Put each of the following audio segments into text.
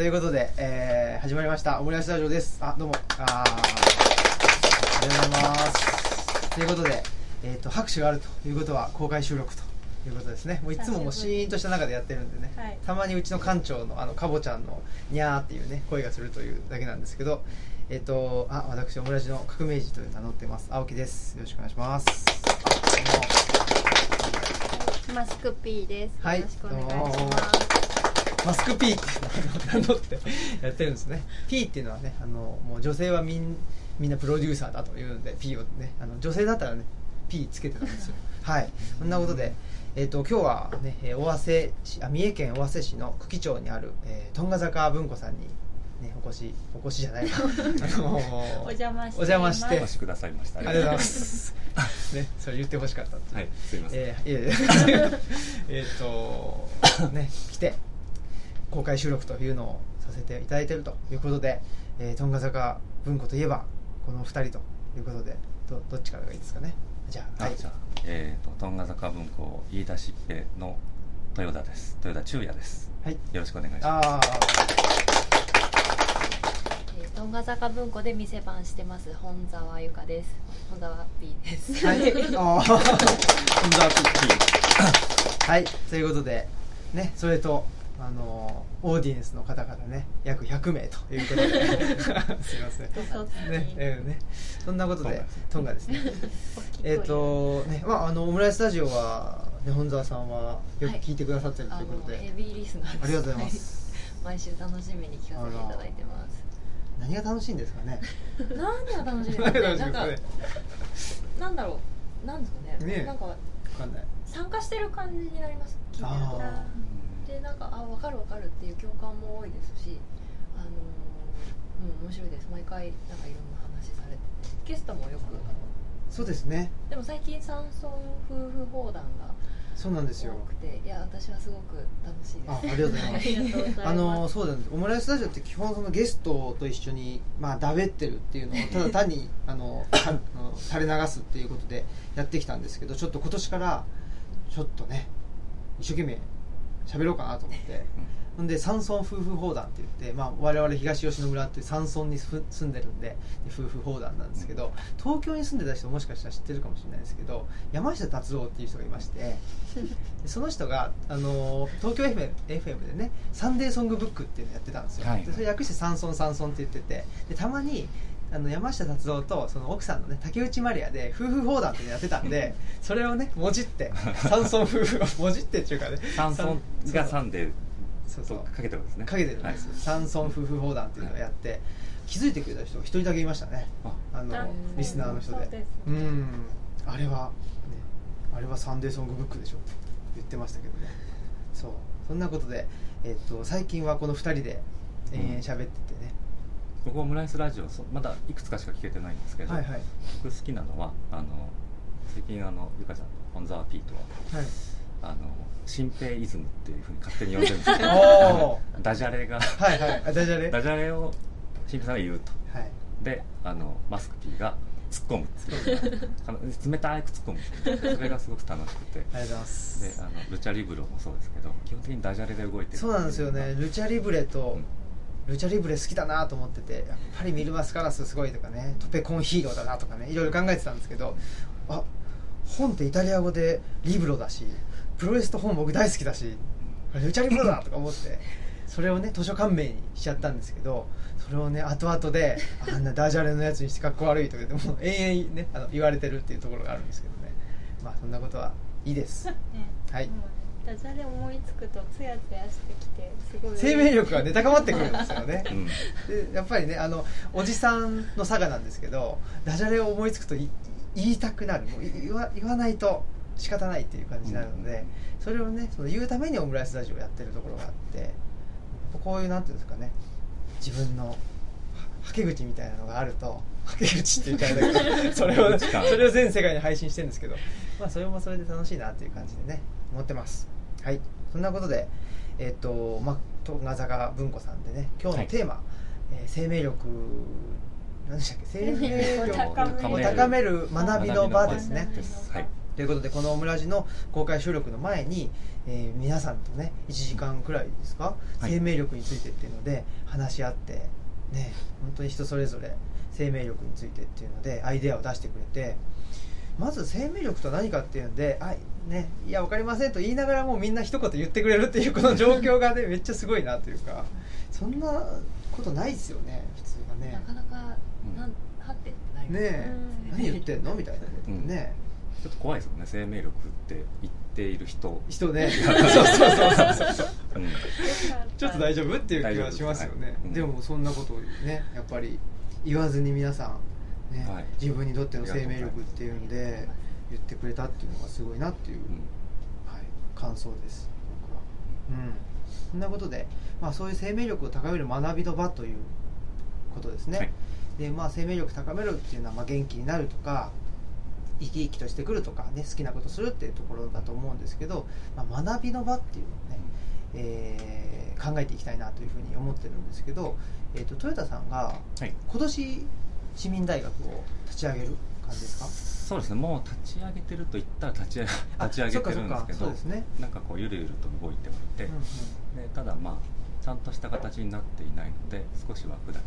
ということで、えー、始まりました。オムライスラジオです。あどうも。あー。ありがとうございます。ということで、えー、と拍手があるということは公開収録ということですね。もういつももうシーンとした中でやってるんでね、はい。たまにうちの館長のあのかぼちゃんのにゃーっていうね声がするというだけなんですけどえっ、とあ私オムライスの革命児という名乗ってます。青木です。よろしくお願いします。マスク P です。はい。よろしくお願いします。マスク P っていうのを名乗ってやってるんですね。P っていうのはねあのもう女性はみんみんなプロデューサーだというので P をねあの女性だったらね P つけてたんですよ。はい。そんなことでえっ、と今日はねえー尾鷲市あ三重県尾鷲市の久喜町にある、えー、トンガ坂文庫さんにねお越しお越しじゃないな あのーお邪魔してお邪魔して。お越しくださいました。ありがとうございま。す。ね それ言ってほしかったっはい、すいません。えー、いえいええっとね来て公開収録というのをさせていただいているということで、えー、トンガ坂文庫といえばこのお二人ということでどどっちからがいいですかね？じゃあはい。あじゃあ、えっ、と、トンガ坂文庫飯田しっぺの豊田です。豊田中也です。はい。よろしくお願いします。あえートンガ坂文庫で店番してます本沢由香です。本沢 B です。あはい。本田はい。ということでねそれとあのオーディエンスの方々ね約100名ということで。すいません。そうですね、えーね、そんなことで、トンガ。ですね。えっと、ね、まあ、あの、オムライスタジオは、ね、本沢さんは、よくはい。聞いてくださってるとあいうことで。のヘビーリスナーありがとうございます。毎週楽しみに聞かせていただいてます。何が楽しいんですかね？何が楽しいです何かが楽しいんね？なんか。なんだろう。なんですかね？ねえ。なんかわかんない。参加してる感じになります。聞いてると。あでなんかあ分かる分かるっていう共感も多いですしあのうん面白いです毎回なんかいろんな話されてゲストもよくそうですね。でも最近山村夫婦砲弾がそうなんですよ。多くていや私はすごく楽しいですあ、ありがとうございます。あのそうなんですオムライスタジオって基本そのゲストと一緒にまあだべってるっていうのを ただ単にあのたあの垂れ流すっていうことでやってきたんですけどちょっと今年からちょっとね一生懸命喋ろうかなと思って。ほんで山村夫婦砲弾って言って、まあ、我々東吉野村っていう山村にふ住んでるんでで夫婦砲弾なんですけど東京に住んでた人もしかしたら知ってるかもしれないですけど山下達郎っていう人がいまして でその人が、あのー東京 FM, FM でね「サンデーソングブック」っていうのやってたんですよ、はいでそれ略して「山村山村」って言っててでたまにあの山下達郎とその奥さんのね竹内まりやで夫婦砲弾っていうのやってたんで それをねもじって 山村夫婦をもじってっていうかね山村がサンデーそうそう。とかけてるんですね。かけてるんですよ、山村夫婦砲弾っていうのをやって気づいてくれた人が一人だけいましたね。あ。あのあリスナーの人で。ですうん。あれは、ね、あれはサンデーソングブックでしょって言ってましたけどね。そう。そんなことで、えっと最近はこの2人で延々喋っててね、僕オムライスラジオそまだいくつかしか聞けてないんですけど、はいはい。僕好きなのはあの最近あのゆかちゃんと本沢 P とははい。あの新平イズムっていうふうに勝手に呼んでるんですけど ダジャレがはいはい。あダジャレ？ダジャレを新平さんが言うと。はい。であのマスク P が突っ込むっていう。冷たく突っ込むっていう。それがすごく楽しくて。ありがとうございます。であのルチャリブロもそうですけど基本的にダジャレで動いてるそうなんですよね。ルチャリブレと、うんルチャリブレ好きだなと思っててやっぱりミルマスカラスすごいとかねトペコンヒーローだなとかねいろいろ考えてたんですけどあ本ってイタリア語でリブロだしプロレスと本僕大好きだしルチャリブロだとか思ってそれをね図書館名にしちゃったんですけどそれをね後々であんなダジャレのやつにしてかっこ悪いとか言ってもう永遠にねあの言われてるっていうところがあるんですけどね。まあそんなことはいいです。ね。はいダジャレ思いつくとツヤツヤしてきてすごい。生命力がね高まってくるんですよね。うん。でやっぱりねあのおじさんの佐賀なんですけどダジャレを思いつくとい言いたくなる。もうい言わ言わないと仕方ないっていう感じになるので、それをねその言うためにオムライスラジオをやってるところがあってこういうなんていうんですかね自分のははけ口みたいなのがあるとはけ口って言ったらだけど それをそれを全世界に配信してるんですけどまあそれもそれで楽しいなっていう感じでね思ってますはい。そんなことでえっ、とまあトンガ坂文庫さんでね今日のテーマ、えー生命力何でしたっけ？生命力生命力をを高める学びの場ですね。はい。とということでこのオムラジの公開収録の前に、えー皆さんとね1時間くらいですか、はい。生命力についてっていうので話し合ってね本当に人それぞれ生命力についてっていうのでアイデアを出してくれてまず生命力とは何かっていうんで「あね、いや分かりません」と言いながらもみんな一言言ってくれるっていうこの状況がね めっちゃすごいなというかそんなことないですよね普通がね。なかなかうんなん。はってってなりますね何言ってんの？みたいなことね、ちょっと怖いですよね生命力って言っている人、人ね。そうそうそうそうそう。うん。ちょっと大丈夫？っていう気はしますよね、大丈夫ですでもそんなことをねやっぱり言わずに皆さん、ねはい。自分にとっての生命力っていうんで言ってくれたっていうのがすごいなっていう、うん。はい、感想です僕は。うん。そんなことで、まあ、そういう生命力を高める学びの場ということですね、はい。でまあ、生命力高めるっていうのは、まあ、元気になるとか生き生きとしてくるとか、ね、好きなことするっていうところだと思うんですけど、まあ、学びの場っていうのをね、えー考えていきたいなというふうに思ってるんですけど、えー、と豊田さんがはい。今年市民大学を立ち上げる感じですか？そうですね。もう立ち上げてると言ったら立ち上げあ立ち上げてるんですけどそねなんかこうゆるゆると動いてはいて、うんうんでただまあちゃんとした形になっていないので少し枠だけ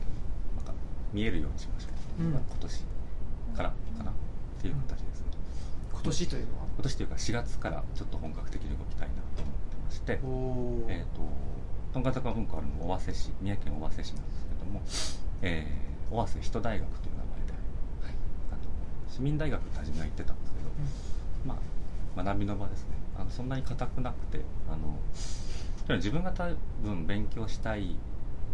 なんか見えるようにしましょう、うん。まあ今年からかなっていう形ですね、今年というのは？今年というか4月からちょっと本格的に動きたいなと思ってまして。えー、ととんが坂文庫あるのは尾鷲市三重県尾鷲市なんですけども、えー、尾鷲人大学という名前で、はい、あの市民大学って初めは言ってたんですけど、まあ、学びの場ですね。あのそんなに硬くなくてあの自分が多分勉強したい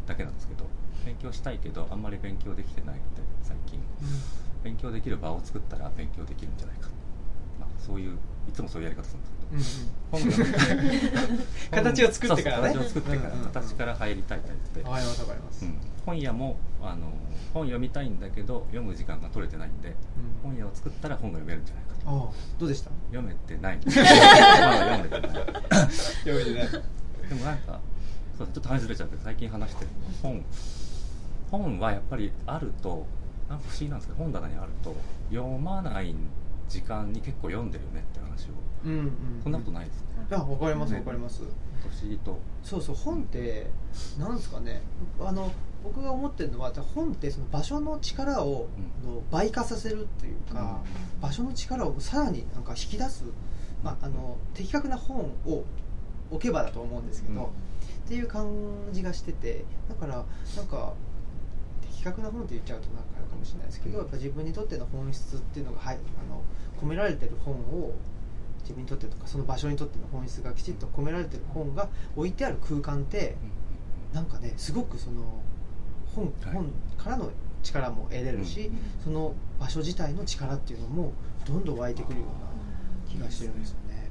だけなんですけど勉強したいけどあんまり勉強できてないので最近。勉強できる場を作ったら勉強できるんじゃないか、まあ、そういういつもそういうやり方するんですけど、うんうん。本が 形を作ってからね。形を作ってから、うんうんうん形から入りたいタイプで、わかりますわかります、うん。本屋もあの本読みたいんだけど読む時間が取れてないんでうん。本屋を作ったら本が読めるんじゃないかと。どうでした？読めてない。まだ読んでてない。読めてない。でもなんかそうちょっと話ずれちゃうけど最近話してる。本本はやっぱりあるとなんか不思議なんですけど本棚にあると読まない時間に結構読んでるよねって話を。うんうん。そんなことないですね。いやわかりますね。わかります、不思議と。そうそう本ってなんですかね。あの僕が思ってるのは本ってその場所の力を、うん。の倍化させるっていうか、場所の力をさらになんか引き出す、まあ、あの的確な本を置けばだと思うんですけど、うん。っていう感じがしててだからなんか的確な本って言っちゃうとなんかあるかもしれないですけど、うん。やっぱ自分にとっての本質っていうのが、はい、あの込められてる本を自分にとってとかその場所にとっての本質がきちっと込められてる本が置いてある空間ってなんかねすごくその本,、はい。本からの力も得れるし、うん。その場所自体の力っていうのもどんどん湧いてくるような気がしてるんですよね。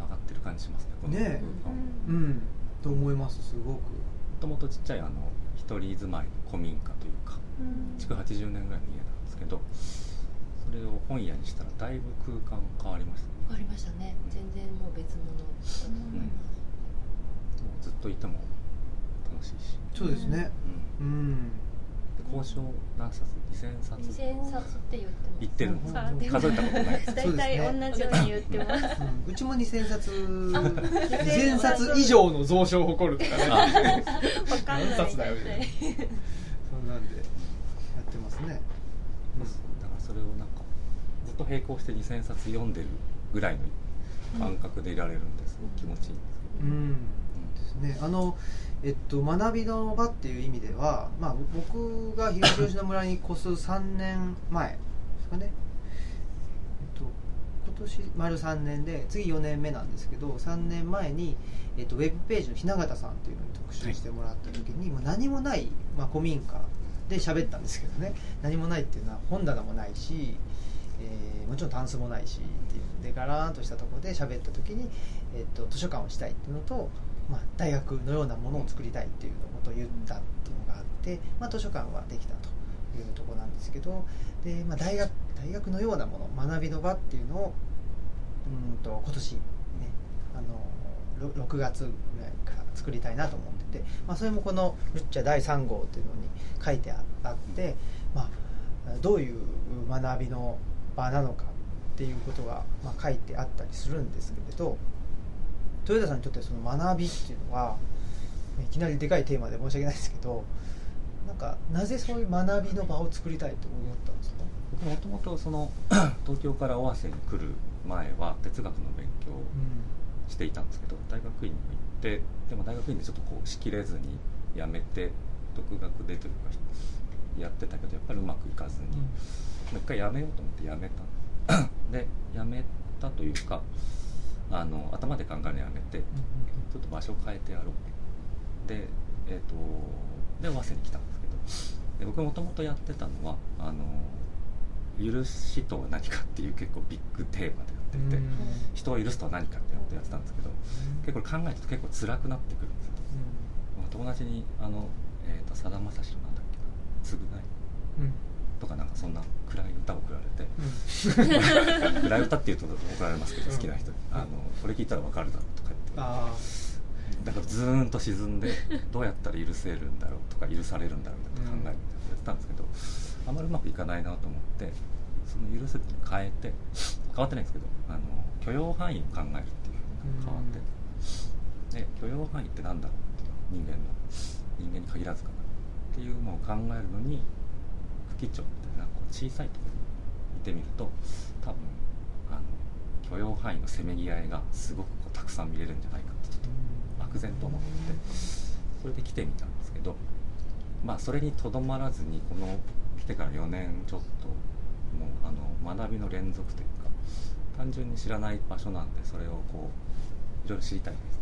上がってる感じしますねこのねうん、と思いますすごく。ともとちっちゃいあの一人住まいの古民家というか築80年ぐらいの家なんですけどそれを本屋にしたらだいぶ空間変わりました。ねありましたね。全然もう別物だと思います、もうずっといても楽しいし、そうですね。うん。うん。で交渉何冊2000冊2000冊って言ってます。言ってるんです数えたことない。ですそうです大体ね同じように言ってます。うん。うちも2000冊。あ2000冊以上の蔵書を誇るとかね。あわかんない。何冊だよみたいなそんなんでやってますね、だからそれをなんかずっと並行して2000冊読んでるぐらいの感覚でいられるんです。ごく気持ちいいんですけど、うん。うん。ですね。あのえっと学びの場っていう意味では、まあ、僕が東吉野村に越す3年前ですかね、えっと、今年丸3年で次4年目なんですけど3年前に、えっと、ウェブページの雛形さんっていうのに特集してもらった時に、もう何もない、まあ、古民家で喋ったんですけどね。何もないっていうのは本棚もないし、えーもちろんタンスもないしっていうんでガラーンとしたところで喋った時に、えっと図書館をしたいっていうのと、まあ、大学のようなものを作りたいっていうことを言ったっていうのがあって、まあ、図書館はできたというとこなんですけどで、まあ、大学大学のようなもの学びの場っていうのをうんと今年ねあの6月ぐらいから作りたいなと思ってて、まあ、それもこの「ルッチャ第3号」っていうのに書いてあって、まあ、どういう学びの場なのかっていうことが、まあ、書いてあったりするんですけれど豊田さんにとってその学びっていうのはいきなりでかいテーマで申し訳ないですけどなんかなぜそういう学びの場を作りたいと思ったんですか？僕もともとその 東京から尾鷲に来る前は哲学の勉強をしていたんですけど大学院にも行ってでも大学院でちょっとこうしきれずに辞めて独学でというかやってたけどやっぱりうまくいかずに、もう一回辞めようと思って辞めた。ん ですで辞めたというかあの頭で考えるのやめてちょっと場所を変えてやろうでえっ、とで尾鷲に来たんですけどで僕もともとやってたのはあの許しとは何かっていう結構ビッグテーマでやってて、人を許すとは何かってやってやってたんですけど結構考えると結構辛くなってくるんですよ、まあ、友達にあの、えー、とさだまさしのなんだっけな「償い」とかなんかそんな暗い歌を送られて。暗い歌っていうと怒られますけど好きな人に「あのこれ聞いたら分かるだろ」うとか言って。だからズーンと沈んでどうやったら許せるんだろうとか許されるんだろうみたいな考えてやってたんですけどあまりうまくいかないなと思ってその許せって変えて変わってないんですけどあの許容範囲を考えるっていうふうに変わってで許容範囲って何だろうっていう人間の人間に限らずかなっていうのを考えるのに不吉祥みたいなこう小さいところにいてみると多分あの許容範囲のせめぎ合いがすごくこうたくさん見れるんじゃないかってちょっと漠然と思ってそれで来てみたんですけどまあそれにとどまらずにこの来てから4年ちょっともうあの学びの連続というか単純に知らない場所なんでそれをこういろいろ知りたいです。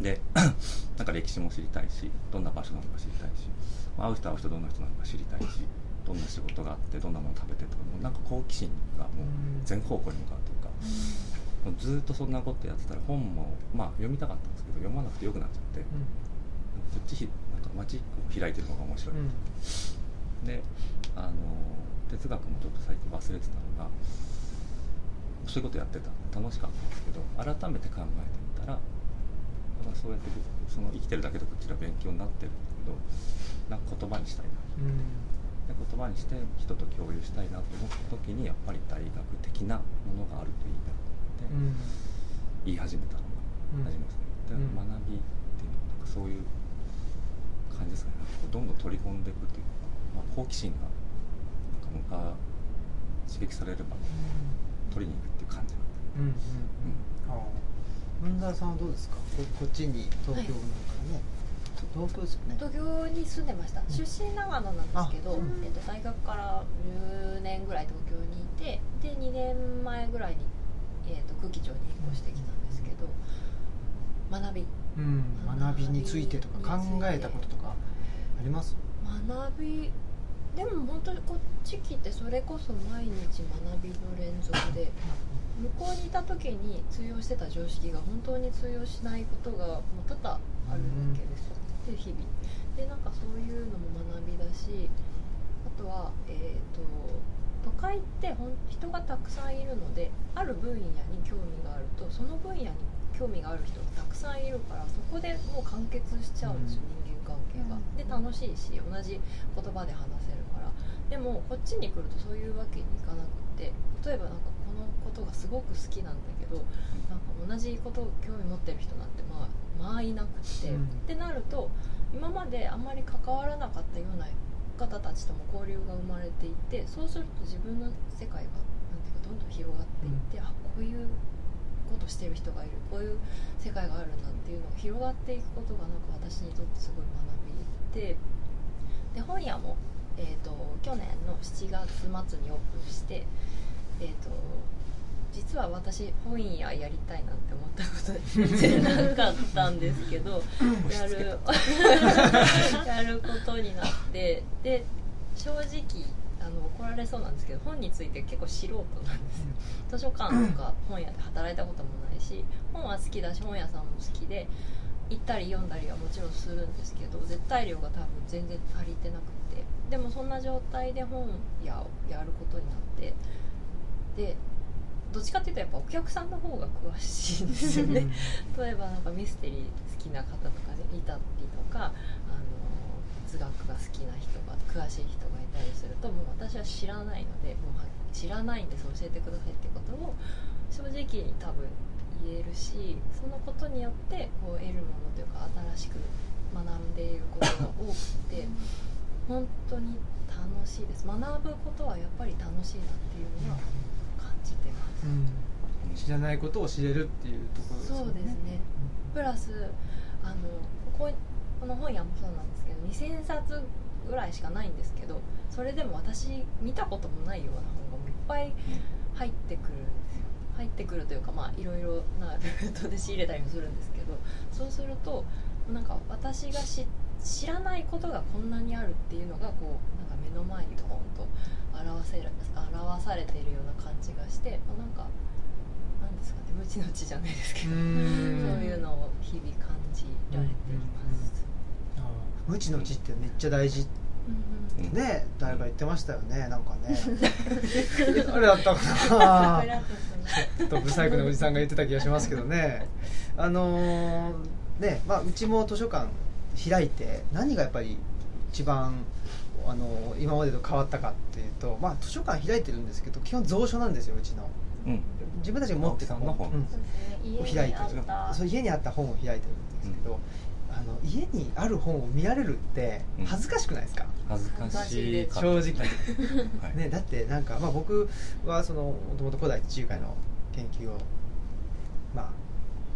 で なんか歴史も知りたいしどんな場所なのか知りたいし、会う人会う人どんな人なのか知りたいしどんな仕事があってどんなもの食べてとかもうなんか好奇心がもう全方向に向かうというか、ずっとそんなことやってたら本もまあ読みたかったんですけど読まなくてよくなっちゃって、こっちひなんかマジックを開いてる方が面白い、であの哲学もちょっと最近忘れてたのがそういうことやってたんで楽しかったんですけど改めて考えてみたらまあそうやってその生きてるだけでこちら勉強になってるんだけどなんか言葉にしたいな、で言葉にして人と共有したいなと思った時にやっぱり大学的なものがあるといいなって言い始めたのが始めますね、で学びっていうのはなんかそういう感じですかね。どんどん取り込んでいくというか、まあ、好奇心がなんか向か刺激されれば取りに行くっていう感じなんで、文田さんはどうですか？ここっちに東京なんかね、はい、東京ですよね。東京に住んでました、出身長野なんですけど、えっと、大学から10年ぐらい東京にいてで2年前ぐらいに、えっと、空気町に引っ越してきたんですけど学び、うん、学びについてとか考えたこととかあります？学び。でも本当にこっち来てそれこそ毎日学びの連続で向こうにいた時に通用してた常識が本当に通用しないことがもう多々あるわけですよ、で日々。でなんかそういうのも学びだしあとはえっ、ー、と都会ってほん人がたくさんいるのである分野に興味があるとその分野に興味がある人がたくさんいるからそこでもう完結しちゃうんですよ、人間関係が。で楽しいし同じ言葉で話せるから。でもこっちに来るとそういうわけにいかなくて例えばなんかこのことがすごく好きなんだけどなんか同じことを興味持ってる人なんてまあまあいなくて、うん、ってなると今まであんまり関わらなかったような方たちとも交流が生まれていってそうすると自分の世界がなんていうかどんどん広がっていって、うん、あこういうことしてる人がいるこういう世界があるんだっていうのが広がっていくことがなんか私にとってすごい学びでで本屋も、えーと、去年の7月末にオープンして、えーと、実は私本屋やりたいなんて思ったこと全然なかったんですけど やる やることになってで正直あの怒られそうなんですけど本について結構素人なんです図書館とか本屋で働いたこともないし本は好きだし本屋さんも好きで行ったり読んだりはもちろんするんですけど絶対量が多分全然足りてなくて。でもそんな状態で本屋をやることになってでどっちかっていうとやっぱお客さんの方が詳しいんですよね。例えばなんかミステリー好きな方とかでいたりとかあの哲学が好きな人が詳しい人がいたりするともう私は知らないのでもう知らないんです教えてくださいってことを正直に多分言えるしそのことによってこう得るものというか新しく学んでいることが多くて本当に楽しいです。学ぶことはやっぱり楽しいなっていうのは感じてます、うん。知らないことを知れるっていうところですよそうですね。プラスあのこここの本屋もそうなんですけど2000冊ぐらいしかないんですけどそれでも私見たこともないような本がいっぱい入ってくるんですよ。入ってくるというかまあいろいろなルートで仕入れたりもするんですけどそうするとなんか私が知知らないことがこんなにあるっていうのがこうなんか目の前にドーンと表せる表されているような感じがしてまあなんかなんですかね無知の知じゃないですけどうそうんいうのを日々感じられています。あー無知の知ってめっちゃ大事。うんうん。うんね誰か言ってましたよねなんかね。誰だったかな。ちょっとブサイクなおじさんが言ってた気がしますけどね。あのーねまあうちも図書館開いて何がやっぱり一番あのー今までと変わったかっていうとまあ図書館開いてるんですけど基本蔵書なんですようちの。うん。自分たちが持ってた本。うん。そうですね。家にあった。そう家にあった本を開いてるんですけど、あの家にある本を見られるってうん。恥ずかしくないですか、恥ずかしい正直。はい。ね、だってなんか、まあ、僕はそのもともと古代地中海の研究をまあ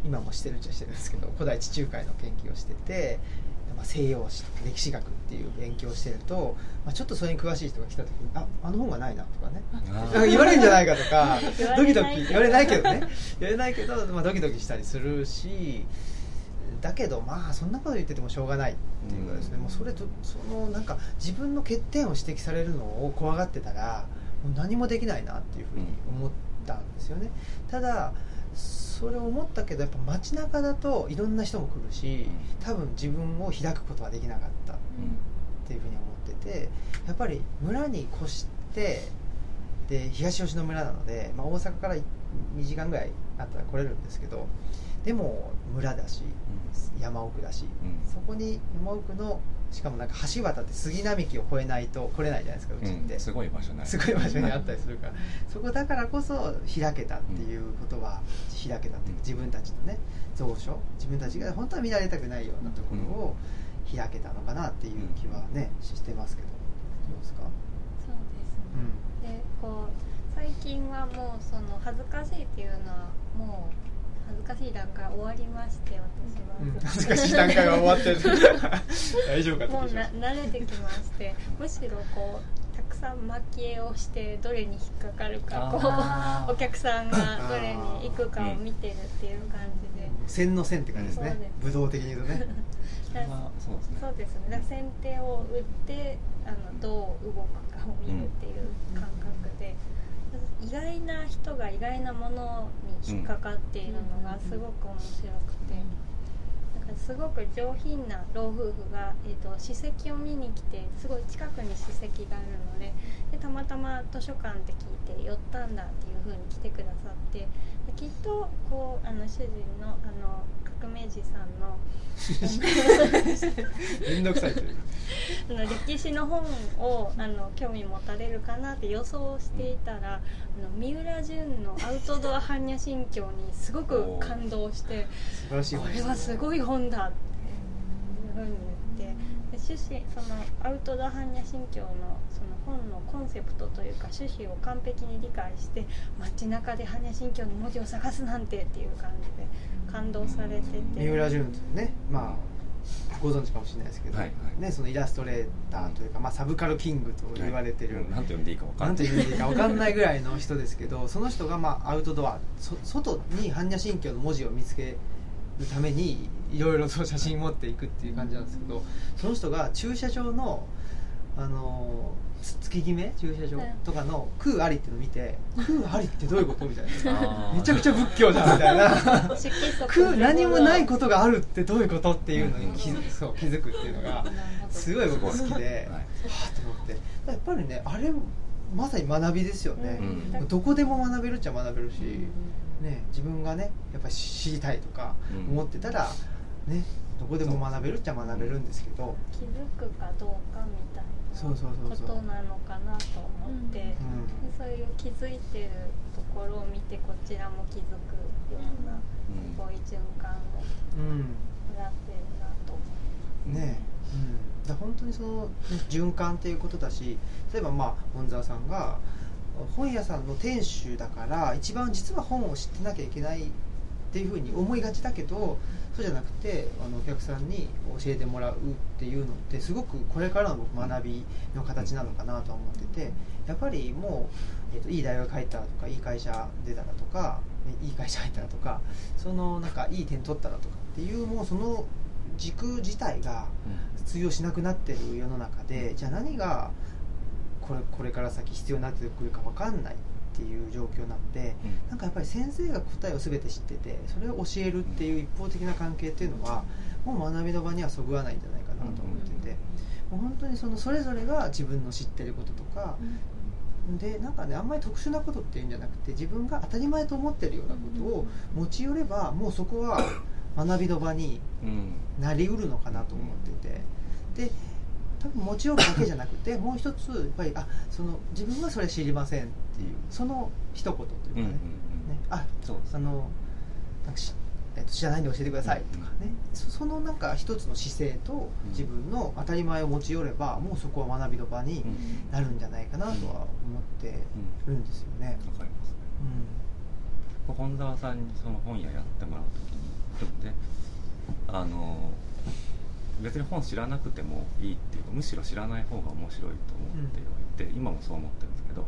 今もしてるっちゃしてるんですけど古代地中海の研究をしてて、まあ、西洋史とか歴史学っていう勉強をしてると、まあ、ちょっとそれに詳しい人が来た時に「ああの本がないな」とかね。言われるんじゃないかとか ドキドキ。言われないけどね。言われないけど、まあ、ドキドキしたりするしだけどまあそんなこと言っててもしょうがないっていうかですね、うんもうそれとそのなんか自分の欠点を指摘されるのを怖がってたらもう何もできないなっていうふうに思ったんですよね、ただそれを思ったけどやっぱ街中だといろんな人も来るし多分自分を開くことはできなかったっていうふうに思っててやっぱり村に越してで東吉野村なので、まあ、大阪から2時間ぐらいあったら来れるんですけどでも村だし山奥だし、うん。そこに山奥のしかもなんか橋渡って杉並木を越えないと来れないじゃないですかうちって、うんすごい場所すごい場所にあったりするから。そこだからこそ開けたっていうことは開けたっていう自分たちのね蔵書自分たちが本当は見られたくないようなところを開けたのかなっていう気はねしてますけど。どうですか？そうですね、でこう最近はもうその恥ずかしいっていうのはもう恥ずかしい段階終わりまして私は、うん、恥ずかしい段階は終わってる。大丈夫かもうな慣れてきましてむしろこうたくさん蒔絵をしてどれに引っかかるかこうお客さんがどれに行くかを見てるっていう感じで、線の線って感じですね。武道的に言うとね。それはそうですね。そうですね。先手を打ってあのどう動くかを見るっていう感覚で、意外な人が意外なものに引っかかっているのがすごく面白くて。なんかすごく上品な老夫婦が、えー、と史跡を見に来てすごい近くに史跡があるのででたまたま図書館って聞いて寄ったんだっていう風に来てくださってできっとこうあの主人のあの革命児さんの めんどくさいという。あの歴史の本をあの興味持たれるかなって予想していたらあの三浦淳の「アウトドア般若心経」にすごく感動して素晴らしいこれはすごい本だっていうふうに言ってで趣旨そのアウトドア般若心経のその本のコンセプトというか趣旨を完璧に理解して街中で般若心経の文字を探すなんてっていう感じで感動されてて。三浦淳というねまあご存知かもしれないですけど、はいはい。ね、そのイラストレーターというか、まあ、サブカルキングと言われてる、うんなんて呼んでいいか分かなんんないて言うんでいいか分かんないぐらいの人ですけどその人がまあアウトドアそ外に般若心経の文字を見つけるためにいろいろと写真持っていくっていう感じなんですけどその人が駐車場のあのつ月決め駐車場とかの「空あり」っていうのを見て「空ありってどういうこと?」みたいな。めちゃくちゃ仏教じゃんみたいな。空何もないことがあるってどういうことっていうのに気づそう気づくっていうのがすごい僕好きで、はあと思って。やっぱりねあれまさに学びですよね、うん。どこでも学べるっちゃ学べるし、ね、自分がねやっぱり知りたいとかうん。思ってたら、ねどこでも学べるっちゃ学べるんですけど、気づくかどうかみたいそうそうそうそう。なことなのかなと思って、うん。そういう気づいてるところを見てこちらも気づくような、うん。すごい循環をうんやってるなと思います。ね。うん、だ本当にその、ね、循環っていうことだし例えばまあ本沢さんが本屋さんの店主だから一番実は本を知ってなきゃいけないっていうふうに思いがちだけどそうじゃなくてあのお客さんに教えてもらうっていうのってすごくこれからの僕学びの形なのかなとは思っててやっぱりもう、えっといい大学入ったらとかいい会社出たらとかねいい会社入ったらとかそのなんかいい点取ったらとかっていうもうその軸自体が通用しなくなってる世の中でじゃあ何がこれこれから先必要になってくるか分かんないっていう状況なのでうん。なんかやっぱり先生が答えを全て知っててそれを教えるっていう一方的な関係っていうのはもう学びの場にはそぐわないんじゃないかなと思っててもう本当にそのそれぞれが自分の知ってることとかでなんかねあんまり特殊なことっていうんじゃなくて自分が当たり前と思ってるようなことを持ち寄ればもうそこは学びの場にうん。なりうるのかなと思ってて。で多分持ち寄るだけじゃなくてもう一つやっぱりあその自分はそれ知りませんっていうその一言というかね,、うんうんうん。ね。あそうですあのなんかし、えっと、知らないんで教えてくださいとかね、そそのなんか一つの姿勢と自分の当たり前を持ち寄ればもうそこは学びの場にうんなるんじゃないかなとは思ってるんですよね。わかりますね。本沢さんにその本屋やってもらう時にであの別に本知らなくてもいいっていうかむしろ知らない方が面白いと思ってはいて、今もそう思ってるんですけど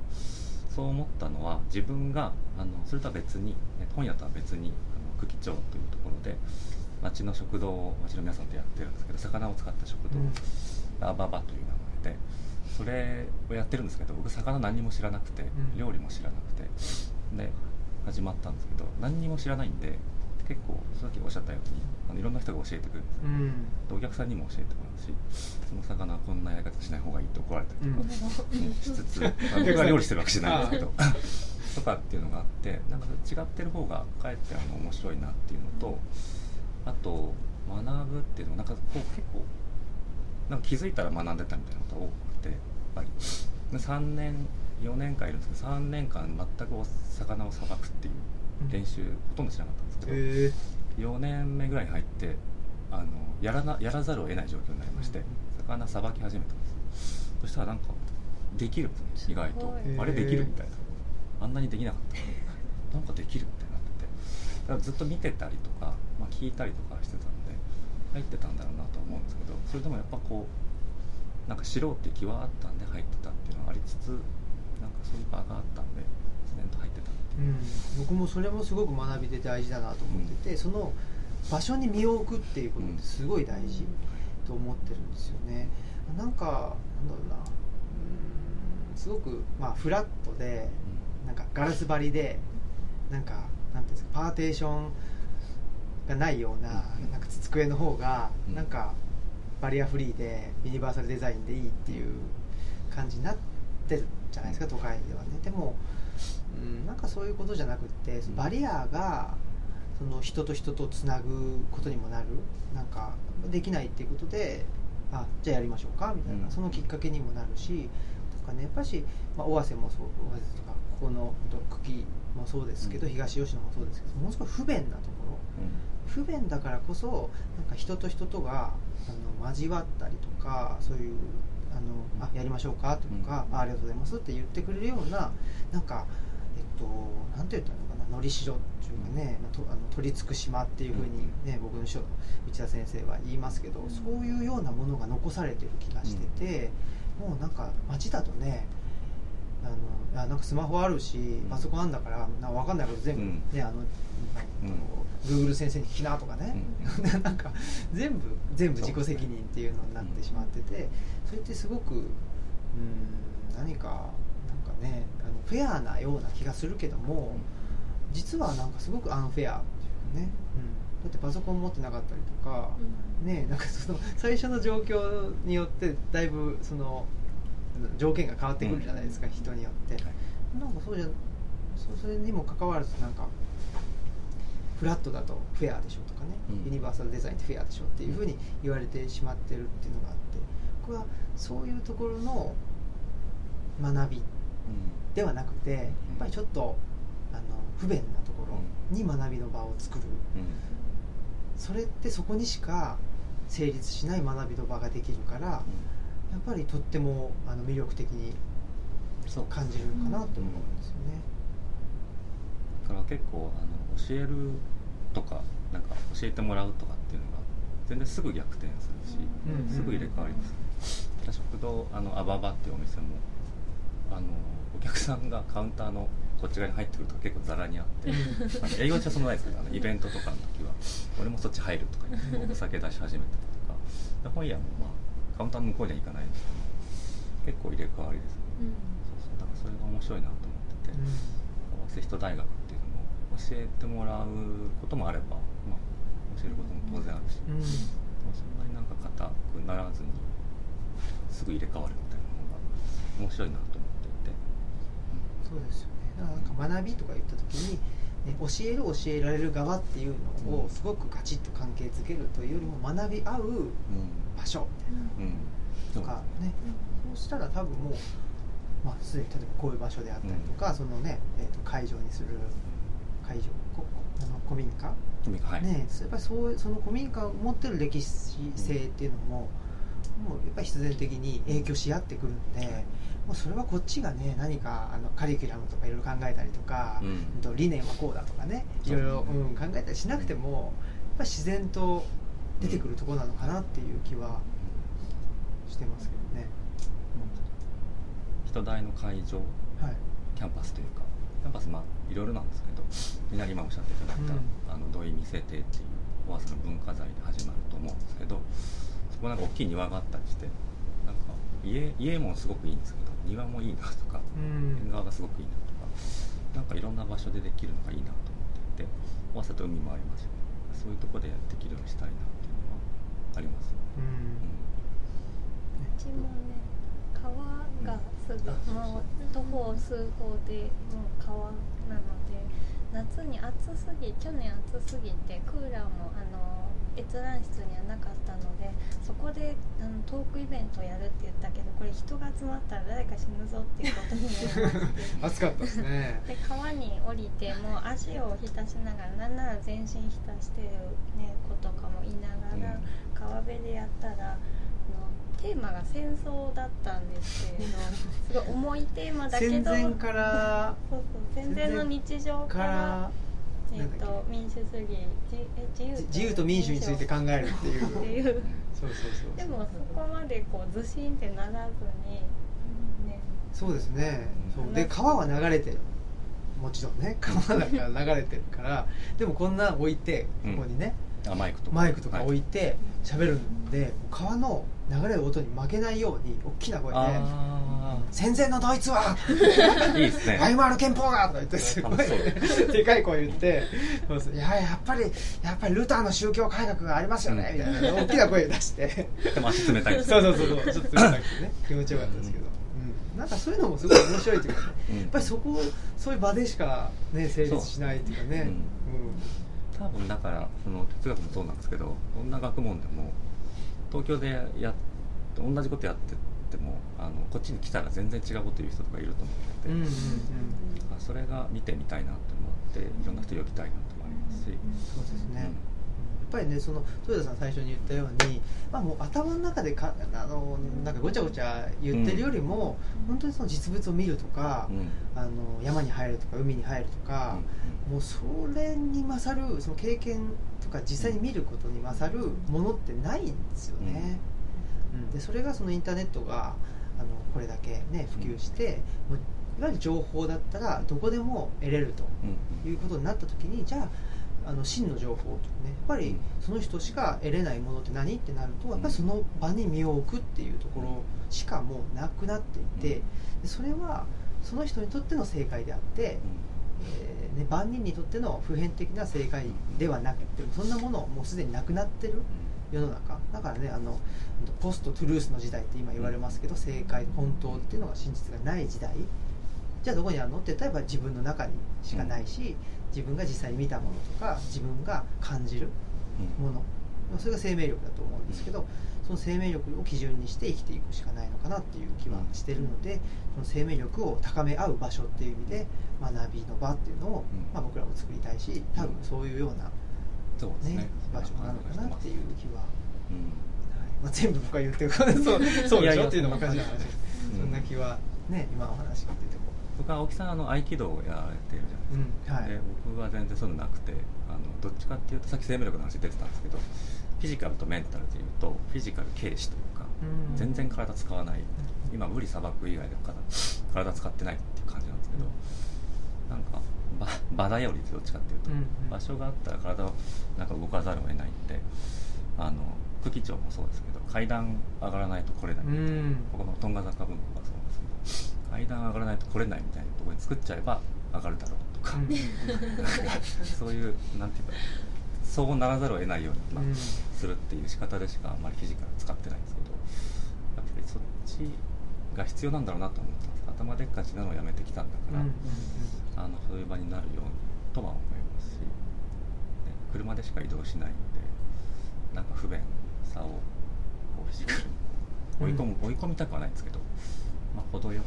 そう思ったのは自分があのそれとは別にね本屋とは別に久喜町というところで町の食堂を町の皆さんとやってるんですけど魚を使った食堂、うん。ラババという名前でそれをやってるんですけど僕魚何にも知らなくて、うん。料理も知らなくてで始まったんですけど何にも知らないんで結構さっきおっしゃったようにあのいろんな人が教えてくれるんですよ、うんでお客さんにも教えてもらうしその魚はこんなやり方しない方がいいって怒られたりとか、ねしつつ、まあ僕が料理してるわけじゃないんですけどとかっていうのがあってなんか違ってる方がかえってあの面白いなっていうのとあと学ぶっていうのはなんかこう結構なんか気づいたら学んでたみたいなことが多くてやっぱりで3年4年間いるんですけど3年間全くお魚をさばくっていう練習ほとんどしなかったんですけど、へえ4年目ぐらいに入ってあのやらなやらざるを得ない状況になりまして魚さばき始めたんです。そしたらなんかできるんですね意外と。あれできるみたいな。あんなにできなかったのに。なんかできるみたいになってて。だからずっと見てたりとか、まあ、聞いたりとかしてたんで入ってたんだろうなと思うんですけどそれでもやっぱこうなんか知ろうって気はあったんで入ってたっていうのはありつつなんかそういう場があったんでううん、僕もそれもすごく学びで大事だなと思ってて、その場所に身を置くっていうことってすごい大事と思ってるんですよね。なんかなんだろうな。うん。すごくまあフラットでなんかガラス張りでなんかなんていうんですかパーテーションがないようなうん。なんか机の方がうん。なんかバリアフリーでユニバーサルデザインでいいっていう感じになってるじゃないですか都会ではね。でも、うん、なんかそういうことじゃなくってうん。バリアがその人と人とつなぐことにもなる。なんかできないっていうことであじゃあやりましょうかみたいな、うん。そのきっかけにもなるしとかね。やっぱし、まあ、尾鷲もそう尾鷲とかここの茎もそうですけど、うん。東吉野もそうですけどものすごい不便なところ。不便だからこそなんか人と人とがあの交わったりとかそういうあのあやりましょうか？とか、うん。あありがとうございますって言ってくれるようななんかえっとなんて言ったのかな？のりしろっていうかね、まあ、とあの取り付く島っていうふうにね、僕の師匠の内田先生は言いますけど、うん。そういうようなものが残されてる気がしてて、もうなんか街だとねあのあなんかスマホあるしパソコンあんだからな分かんないこと全部、うん。ねあの、Google 先生に聞きなとかね、なんか全部全部自己責任っていうのになってしまっててそれってすごくうん何かなんかねあのフェアなような気がするけども実はなんかすごくアンフェアっていうかね、うん、だってパソコン持ってなかったりとか、ねなんかその最初の状況によってだいぶその条件が変わってくるじゃないですか、うん。人によって、はい。なんかそうじゃそそれにもかかわらずなんかフラットだとフェアでしょとかね、うん。ユニバーサルデザインってフェアでしょっていうふうに言われてしまってるっていうのがあってはそういうところの学びではなくてやっぱりちょっとあの不便なところに学びの場を作る。うん。それってそこにしか成立しない学びの場ができるからやっぱりとってもあの魅力的に感じるのかなと思うんですよね。だから結構あの教えるとかなんか教えてもらうとか全然すぐ逆転するし、うんすぐ入れ替わります、食堂あのアババっていうお店もあのお客さんがカウンターのこっち側に入ってくると結構ザラにあってあの営業中はそんなないですけどあのイベントとかの時は俺もそっち入るとか言ってお酒出し始めたりとか。で本屋もまあカウンターの向こうには行かないんですけど結構入れ替わりですね。そうそう。だからそれが面白いなと思ってて、合わせ人大学っていうのも教えてもらうこともあれば、まあ、教えることも当然あるし、うん。そんなになんか硬くならずにすぐ入れ替わるみたいなのが面白いなと思っていて、そうですよね。だからなんか学びとか言った時に、ね、教える教えられる側っていうのをすごくガチッと関係づけるというよりも学び合ううん。場所みたいな。うん。とかね、そうしたら多分もう、まあ、すでに例えばこういう場所であったりとか、そのね、えー、と会場にする会場こあの古民家、君がはい、ねやっぱりそうその古民家を持ってる歴史性っていうのも、もうやっぱり必然的に影響し合ってくるんで、もうそれはこっちがね何かあのカリキュラムとかいろいろ考えたりとか、うん。うんと理念はこうだとかねいろいろ、うん、考えたりしなくてもやっぱり自然と出てくるところなのかなっていう気はしてますけどね。人大の会場はい。キャンパスというか。キャンパスまあいろいろなんですけどみんなに今おっしゃっていただいた、うん。あの土井見せ亭っていう小笠の文化財で始まると思うんですけどそこなんか大きい庭があったりしてなんか家家もすごくいいんですけど庭もいいなとかうん。縁側がすごくいいなとかなんかいろんな場所でできるのがいいなと思っていて小笠と海もありますよね。そういうとこでできるようにしたいなっていうのはあります、うん。うちもね川がすぐもう。徒歩数歩でもう川なので夏に暑すぎ去年暑すぎてクーラーもあの閲覧室にはなかったのでそこであのトークイベントやるって言ったけどこれ人が集まったら誰か死ぬぞっていうことになりまして暑かったですねで川に降りてもう足を浸しながらなんなら全身浸してる、ね、子とかもいながら、川辺でやったらあのテーマが戦争だったんですけれどすごい重いテーマだけど戦前からそうそう戦前の日常かかららえっと民主主義じえ自由自由と民主について考えるっていう。っていう。そうそうそうでもそこまでこうずしんってならずにね。そうですね。う。ん。そうで川は流れてる。もちろんね。川だから流れてるからでもこんな置いてうん。ここにね、あマイクとか。マイクとか置い。いて喋るんで、川の流れる音に負けないように大きな声であ「戦前のドイツはあいいですね。ワイマール憲法が!」とか言ってすごいでかい声言っていややっぱりやっぱりルターの宗教改革がありますよねみたいな大きな声出して。でも足冷たいですそうそうそうそうちょっと冷たくてね気持ちよかったですけど、うん、なんかそういうのもすごい面白いというかねうん。やっぱりそこそういう場でしかね成立しないっていうかね。多分だからその哲学もそうなんですけどどんな学問でも東京でやっ同じことやっててもあのこっちに来たら全然違うこと言う人とかいると思ってて、うんうんうん。それが見てみたいなと思っていろんな人呼びたいなともありますし、そうですね、ぱりねその豊田さん最初に言ったように、まあ、もう頭の中でかあのなんかごちゃごちゃ言ってるよりも、本当にその実物を見るとかう、ん。あの山に入るとか海に入るとか、もうそれに勝るその経験とか実際に見ることに勝るものってないんですよね、うん。でそれがそのインターネットがあのこれだけね普及して、もういわゆる情報だったらどこでも得れるとうん。いうことになった時にじゃああの真の情報とかねやっぱりその人しか得れないものって何ってなるとやっぱりその場に身を置くっていうところしかもうなくなっていてでそれはその人にとっての正解であって、えーね、万人にとっての普遍的な正解ではなくてそんなものもうすでになくなってる世の中。だからねあのポストトゥルースの時代って今言われますけど正解本当っていうのが真実がない時代。じゃあどこにあるのって言ったらやっぱ自分の中にしかないし自分が実際に見たものとか自分が感じるうん。ものそれが生命力だと思うんですけど、その生命力を基準にして生きていくしかないのかなっていう気はしてるので、その生命力を高め合う場所っていう意味で学びの場っていうのを、うん。まあ、僕らも作りたいし多分そういうような、そうですね。ね場所なのかなっていう気は、はい。うんまあ、全部僕が言ってるからそう そうでしょ？っていうのもおそんな気はね今お話聞いてても僕は青木さんあの合気道をやられてるじゃないですか、うんはい。で僕は全然そういうのなくてあのどっちかっていうとさっき生命力の話出てたんですけどフィジカルとメンタルでいうとフィジカル軽視というか、うん。全然体使わない。今無理さばく以外で体体使ってないっていう感じなんですけど、なんか場場頼りでどっちかっていうと、うんうん。場所があったら体をなんか動かざるを得ないってあの副機長もそうですけど階段上がらないと来れない、うん。ここのトンガ坂文庫がそうですけど階段上がらないと来れないみたいなところに作っちゃえば上がるだろうとか、うん。そういうなんていうかそうならざるを得ないように、まあうん。するっていう仕方でしかあんまりフィジカル使ってないんですけどやっぱりそっちが必要なんだろうなと思ったんです。頭でっかちなのをやめてきたんだから、うんうんあのそういう場になるようにとは思いますし、ね車でしか移動しないんでなんか不便さをこうフィジカルに追い込む、追い込みたくはないんですけど、まあ、程よく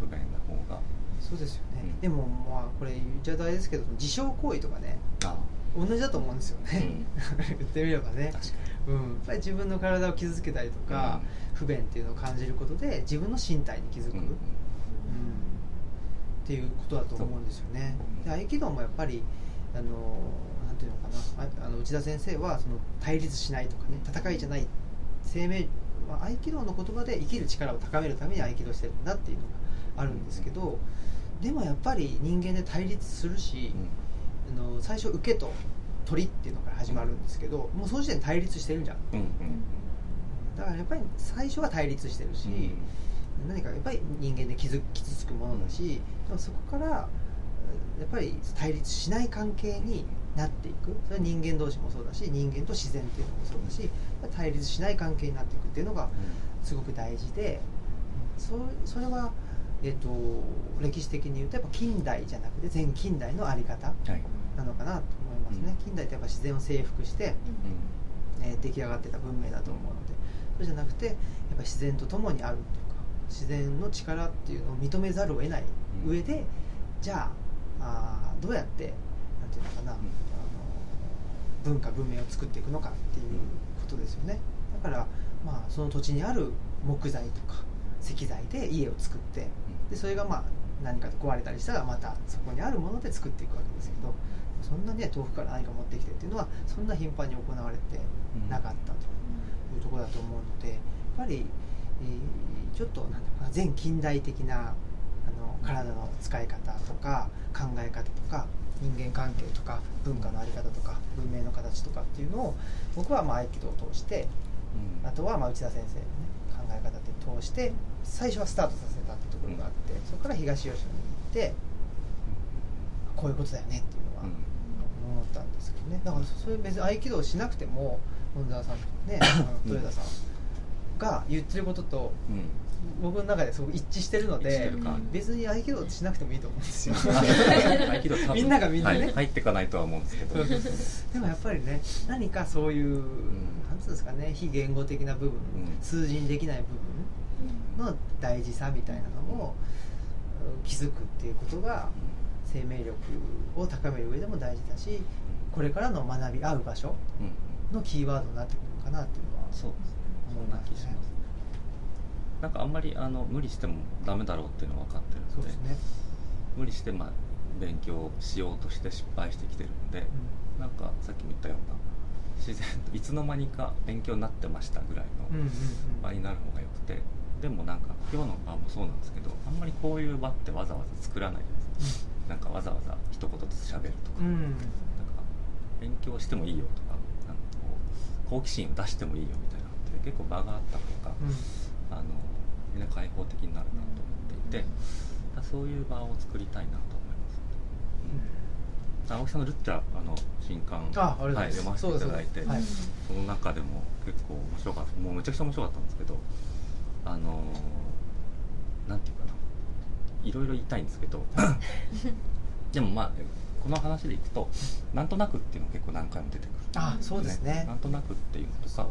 不便な方が。そうですよね、うん。でもまあこれ言っちゃ大ですけど自傷行為とかねあ同じだと思うんですよね、言ってみればね。うん、やっぱり自分の体を傷つけたりとか、不便っていうのを感じることで自分の身体に気づく、に、うんっていうことだと思うんですよね。で合気道もやっぱりあのなんていうのかな。ああの内田先生はその対立しないとかね戦いじゃない。生命、まあ、合気道の言葉で生きる力を高めるために合気道してるんだっていうのがあるんですけどでもやっぱり人間で対立するし、あの最初受けと取りっていうのから始まるんですけどもうその時点で対立してるじゃん。うんうんだからやっぱり最初は対立してるし、何かやっぱり人間で傷傷つくものだし、でもそこからやっぱり対立しない関係になっていく。それは人間同士もそうだし人間と自然っていうのもそうだし対立しない関係になっていくっていうのがすごく大事でそそれは、えっと歴史的に言うとやっぱ近代じゃなくて全近代の在り方はい。なのかなと思いますね、うん。近代ってやっぱ自然を征服して、えー出来上がってた文明だと思うので。そうじゃなくてやっぱ自然と共にあるというか自然の力っていうのを認めざるを得ない上で、じゃああーどうやってなんていうのかな、あの文化文明を作っていくのかっていうことですよね。だからまあその土地にある木材とか石材で家を作ってでそれがまあ何かで壊れたりしたらまたそこにあるもので作っていくわけですけどそんなね遠くから何か持ってきてっていうのはそんな頻繁に行われてなかったというところだと思うのでやっぱり、えーちょっとなんだろうな全近代的なあの体の使い方とか考え方とか人間関係とか文化の在り方とか文明の形とかっていうのを僕はまあ合気道を通してあとはまあ内田先生の、ね、考え方って通して最初はスタートさせたってところがあってそこから東吉野に行ってこういうことだよねっていうのは思ったんですけどね。だからそういう別に合気道をしなくても本沢さんとかね 豊田さんが言ってることとうん。うん僕の中ですごく一致してるので別に合気道しなくてもいいと思うんですよ。合気道多分みんながみんなね。はい入っていかないとは思うんですけど。でもやっぱりね何かそういう、なんつうんですかね非言語的な部分、ん。通じできない部分の大事さみたいなのを気づくっていうことが生命力を高める上でも大事だしこれからの学び合う場所うんうん。のキーワードになってくるのかなっていうのはそうですね。そんな気しますなんかあんまりあの無理してもダメだろうっていうのは分かってるのでそうですね、無理してまあ勉強しようとして失敗してきてるので、なんかさっきも言ったような自然といつの間にか勉強になってましたぐらいうん、うんのうん。場になる方がよくてでもなんか今日の場もそうなんですけどあんまりこういう場ってわざわざ作らないじゃないですか。なんかわざわざ一言ずつ喋るとか、うん、うんなんか勉強してもいいよとか。なんかこう好奇心を出してもいいよみたいなのって結構場があった方が、あのみんな開放的になるなと思っていて、だからそういう場を作りたいなと思います、うん。青木さんのルッチャーあの新刊あはい、読ませていただいてそはい。その中でも結構面白かったもうめちゃくちゃ面白かったんですけどあのーなんていうかな。いろいろ言いたいんですけど。でもまあこの話でいくとなんとなくっていうのが結構何回も出てくる。あそうですね。なんとなくっていうのとか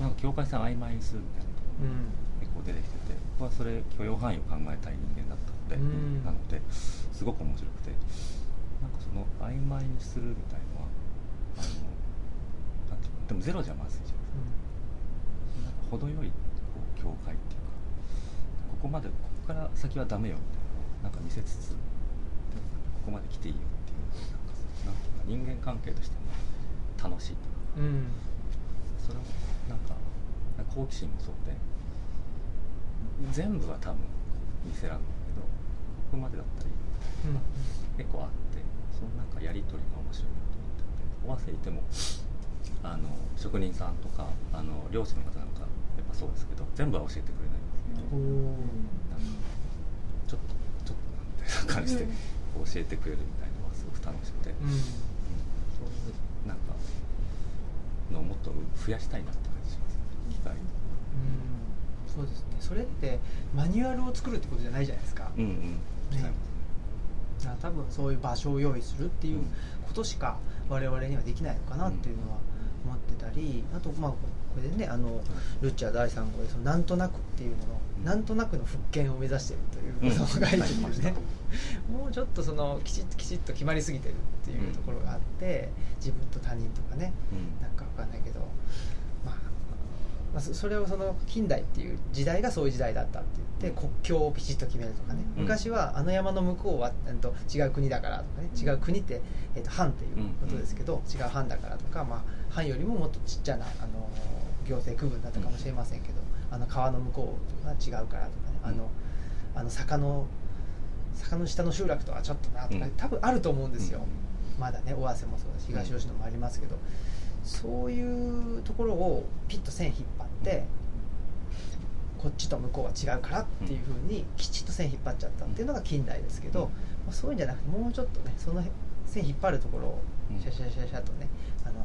なんか境界線を曖昧にするみたいなところうん。結構出てきてて僕はそれ許容範囲を考えたい人間だったので、うん。なのですごく面白くて。なんかその曖昧にするみたいのはあのなんていうのでもゼロじゃまずいじゃないなんか程よい境界っていうかここまでここから先はダメよ。みたいなのをなんか見せつつでもここまで来ていいよっていうなんかなんか人間関係としても楽しい。というかうんそれをなんか好奇心もそうで全部は多分見せらんないけどここまでだったらいい。よみたいな結構あってそのなんかやり取りが面白いなと思ってて尾鷲いてもあの職人さんとかあの漁師の方なんかそうですけど全部は教えてくれないんですけど、ちょっとちょっとみたいな感じで教えてくれるみたいなのがすごく楽しくて、うん。そういうなんかのをもっと増やしたいなって感じします。機会うん。そうですね。それってマニュアルを作るってことじゃないじゃないですか、うんうん。ね。多分そういう場所を用意するっていうことしか我々にはできないのかなっていうのは思ってたりあとまあこれでねあのルッチャー第3号でそのなんとなくっていうもの、うん。なんとなくの復権を目指しているということを書いてるんですね、もうちょっとそのきちっときちっと決まりすぎてるっていうところがあって自分と他人とかねうん。なんかわかんないけど、まあ、まあそそれをその近代っていう時代がそういう時代だったって言って国境をピチッと決めるとかね、うん。昔はあの山の向こうは、えっと、違う国だからとかね違う国って、えっと、藩っていうことですけど、違う藩だからとか、まあ、藩よりももっとちっちゃなあの行政区分だったかもしれませんけど、あの川の向こうは違うからとかねあのあの坂の坂の下の集落とはちょっとなとか、うん。多分あると思うんですよ、うん。まだね尾鷲もそうだし東吉野もありますけど、そういうところをピッと線引っ張ってこっちと向こうは違うからっていうふうにきちっと線引っ張っちゃったっていうのが近代ですけど、うん。まあそういうんじゃなくてもうちょっとねその線引っ張るところをうん。シャシャシャシャとね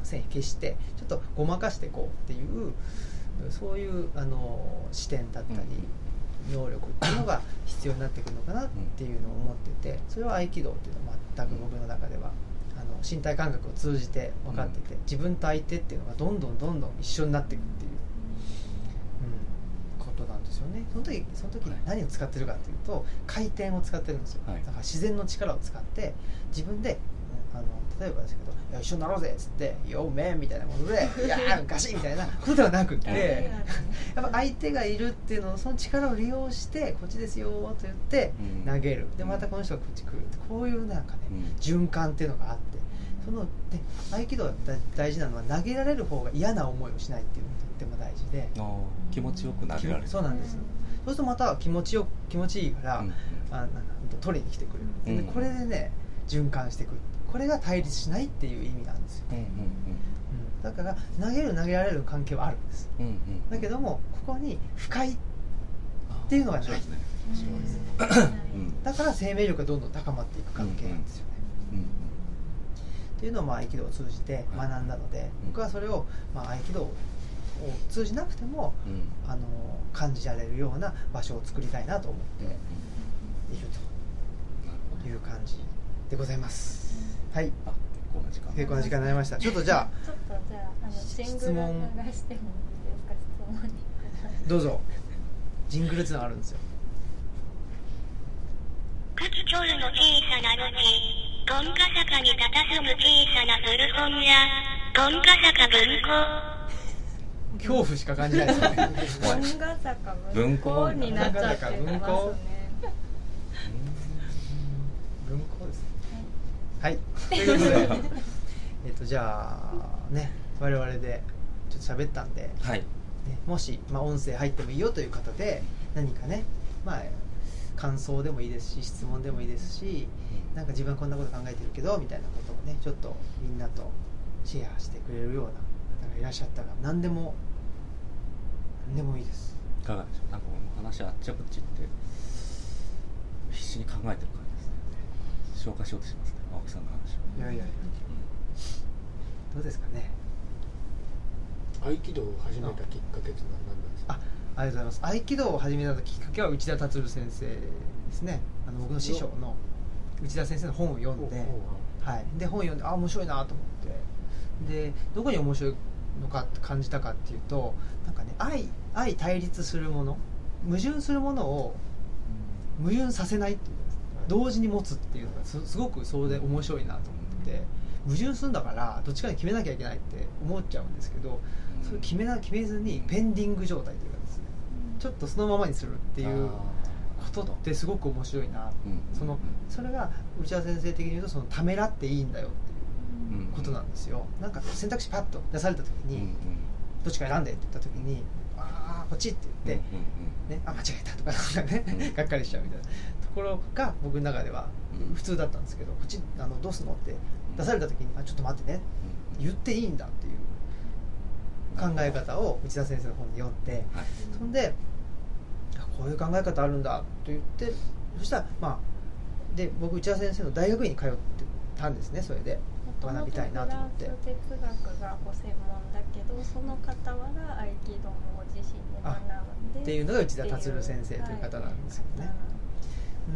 あの線消してちょっとごまかしていこうっていうそういうあの視点だったり、能力っていうのが必要になってくるのかなっていうのを思っててそれは合気道っていうのは全く僕の中ではあの身体感覚を通じて分かってて自分と相手っていうのがどんどんどんどん一緒になっていくっていう、うん、ことなんですよね。その時その時に何を使ってるかっていうと回転を使ってるんですよ、はい。だから自然の力を使って自分であの例えばですけどいや「一緒になろうぜ」っつって「よめん」みたいなことで「いやーガシッ」みたいなことではなくて、はい。やっぱ相手がいるっていうのをその力を利用してこっちですよと言ってうん。投げる。でまたこの人がこっち来る。こういうなんかねうん。循環っていうのがあってそので合気道が大大事なのは投げられる方が嫌な思いをしないっていうのがとっても大事で気持ちよく投げられる。そうなんですそうするとまた気持ちよ気持ちいいから、うんうん。あなんか取りに来てくれる、でうん。これでね循環してくるこれが対立しないっていう意味なんですよ、うんうんうん。だから投げる投げられる関係はあるんです。うんうんうん。だけどもここに不快っていうのがない。だから生命力がどんどん高まっていく関係なんですよね、うんっていうのをまあ合気道を通じて学んだので、うん。僕はそれをまあ合気道を通じなくてもうん。うんあの感じられるような場所を作りたいなと思っているという感じでございますはい。あ結構な時間結構な時間になりました。ちょっとじゃちょっとじゃああのジングル流してもいいですか質問。にあどうぞ。ジングルってのがあるんですよ。各町の小さな路地、トンカ坂に佇む小さな古本屋、トンカ坂文庫。恐怖しか感じないですよね。文ヶ坂文庫になっちゃってますね。文庫？文庫ですねはい。ということでえっとじゃあね我々でちょっと喋ったんで、ね、はい。もし、まあ、音声入ってもいいよという方で何かねまあ感想でもいいですし質問でもいいですしなんか自分はこんなこと考えてるけどみたいなことをねちょっとみんなとシェアしてくれるような方がいらっしゃったら何でも何でもいいです。いかがでしょう？なんか俺も話あっちゃこっちって必死に考えてる感じですね。消化しようとしますね青木さんの話をいやいやいや。どうですかね。合気道を始めたきっかけというのは何なんですか？あありがとうございます。合気道を始めたきっかけは内田達先生ですね。あの僕の師匠の内田先生の本を読んで、はい、で本読んであ面白いなと思って。でどこに面白いのかって感じたかっていうとなんかね愛愛対立するもの矛盾するものを矛盾させないっていう。か同時に持つっていうのがすすごくそうで面白いなと思ってて矛盾するんだからどっちかに決めなきゃいけないって思っちゃうんですけどそれ決めな決めずにペンディング状態というかですねちょっとそのままにするっていうことってすごく面白いなうんそのそれが内田先生的に言うとそのためらっていいんだよっていうことなんですよ。なんか選択肢パッと出された時に、うんうんどっちか選んでって言った時にああこっちって言って、ね、あ間違えたとかなんかね、うん。がっかりしちゃうみたいな。ところが僕の中ではうん。普通だったんですけど、こっちあのどうすんのって出された時にあちょっと待ってね。言っていいんだっていう考え方を内田先生の本で読んで、はい。そんであこういう考え方あるんだと言ってそしたらまあで僕内田先生の大学院に通ってたんですねそれで。学びたいなと思って。フランス哲学がご専門だけどその傍ら合気道もご自身で学んで。っていうのが内田達先生という方なんですけどね、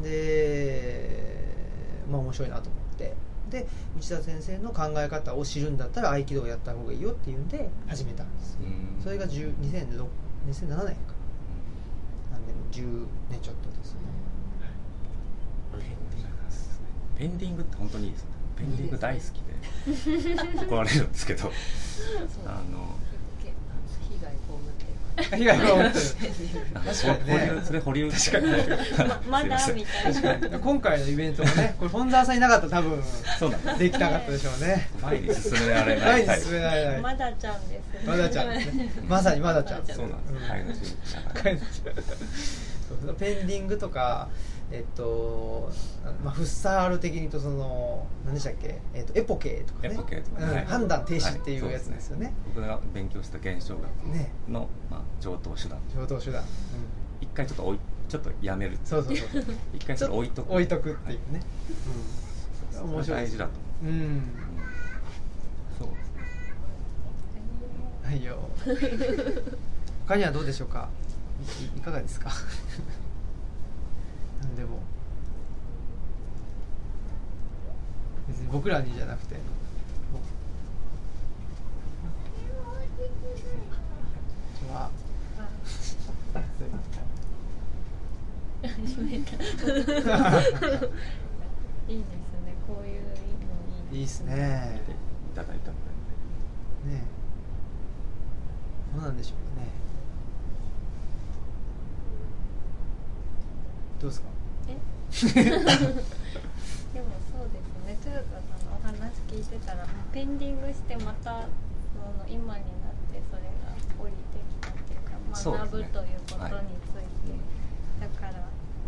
でまあ面白いなと思って。で内田先生の考え方を知るんだったら合気道をやった方がいいよっていうんで始めたんです。うん。それが10 2006 2007年か。なんで10年ちょっとですね。ペンディングって本当にいいですね。ペンディング大好きで 怒られるんですけど。あの被害が確かにねそれ保留確かに。ままだみたいな。る今回のイベントもねこれ本沢さんいなかったら多分そうなんですできなかったでしょうね。前に進められな前にいタイプ進められない。まだちゃんですね。まだちゃんまさにまだちゃん。そうなんです。ペンディングとかえっと、まあ、フッサール的に言うとその何でしたっけ、えっと、エポケーとかね。エポケとかうんはい。判断停止っていうやつですよね,、僕が勉強した現象学ね。の、まあ、上等手段。上等手段、一回ちょっと置いちょっとやめるそうそうそう一回ちょっと置いとく。置いとくっていうね、そう面白い。大事だと。思ううん、うん、そうですね。はいよ。他にはどうでしょうか？いいかがですか？何でも。別に僕らにじゃなくて。こんにちはいいですね。こういう。のいいいいっすね。いただいたのでね。どうなんでしょうね。どうですか？えでもそうですね。トヨタさんのお話聞いてたらペンディングしてまたその今になってそれが降りてきたっていうか学ぶということについて、はいだから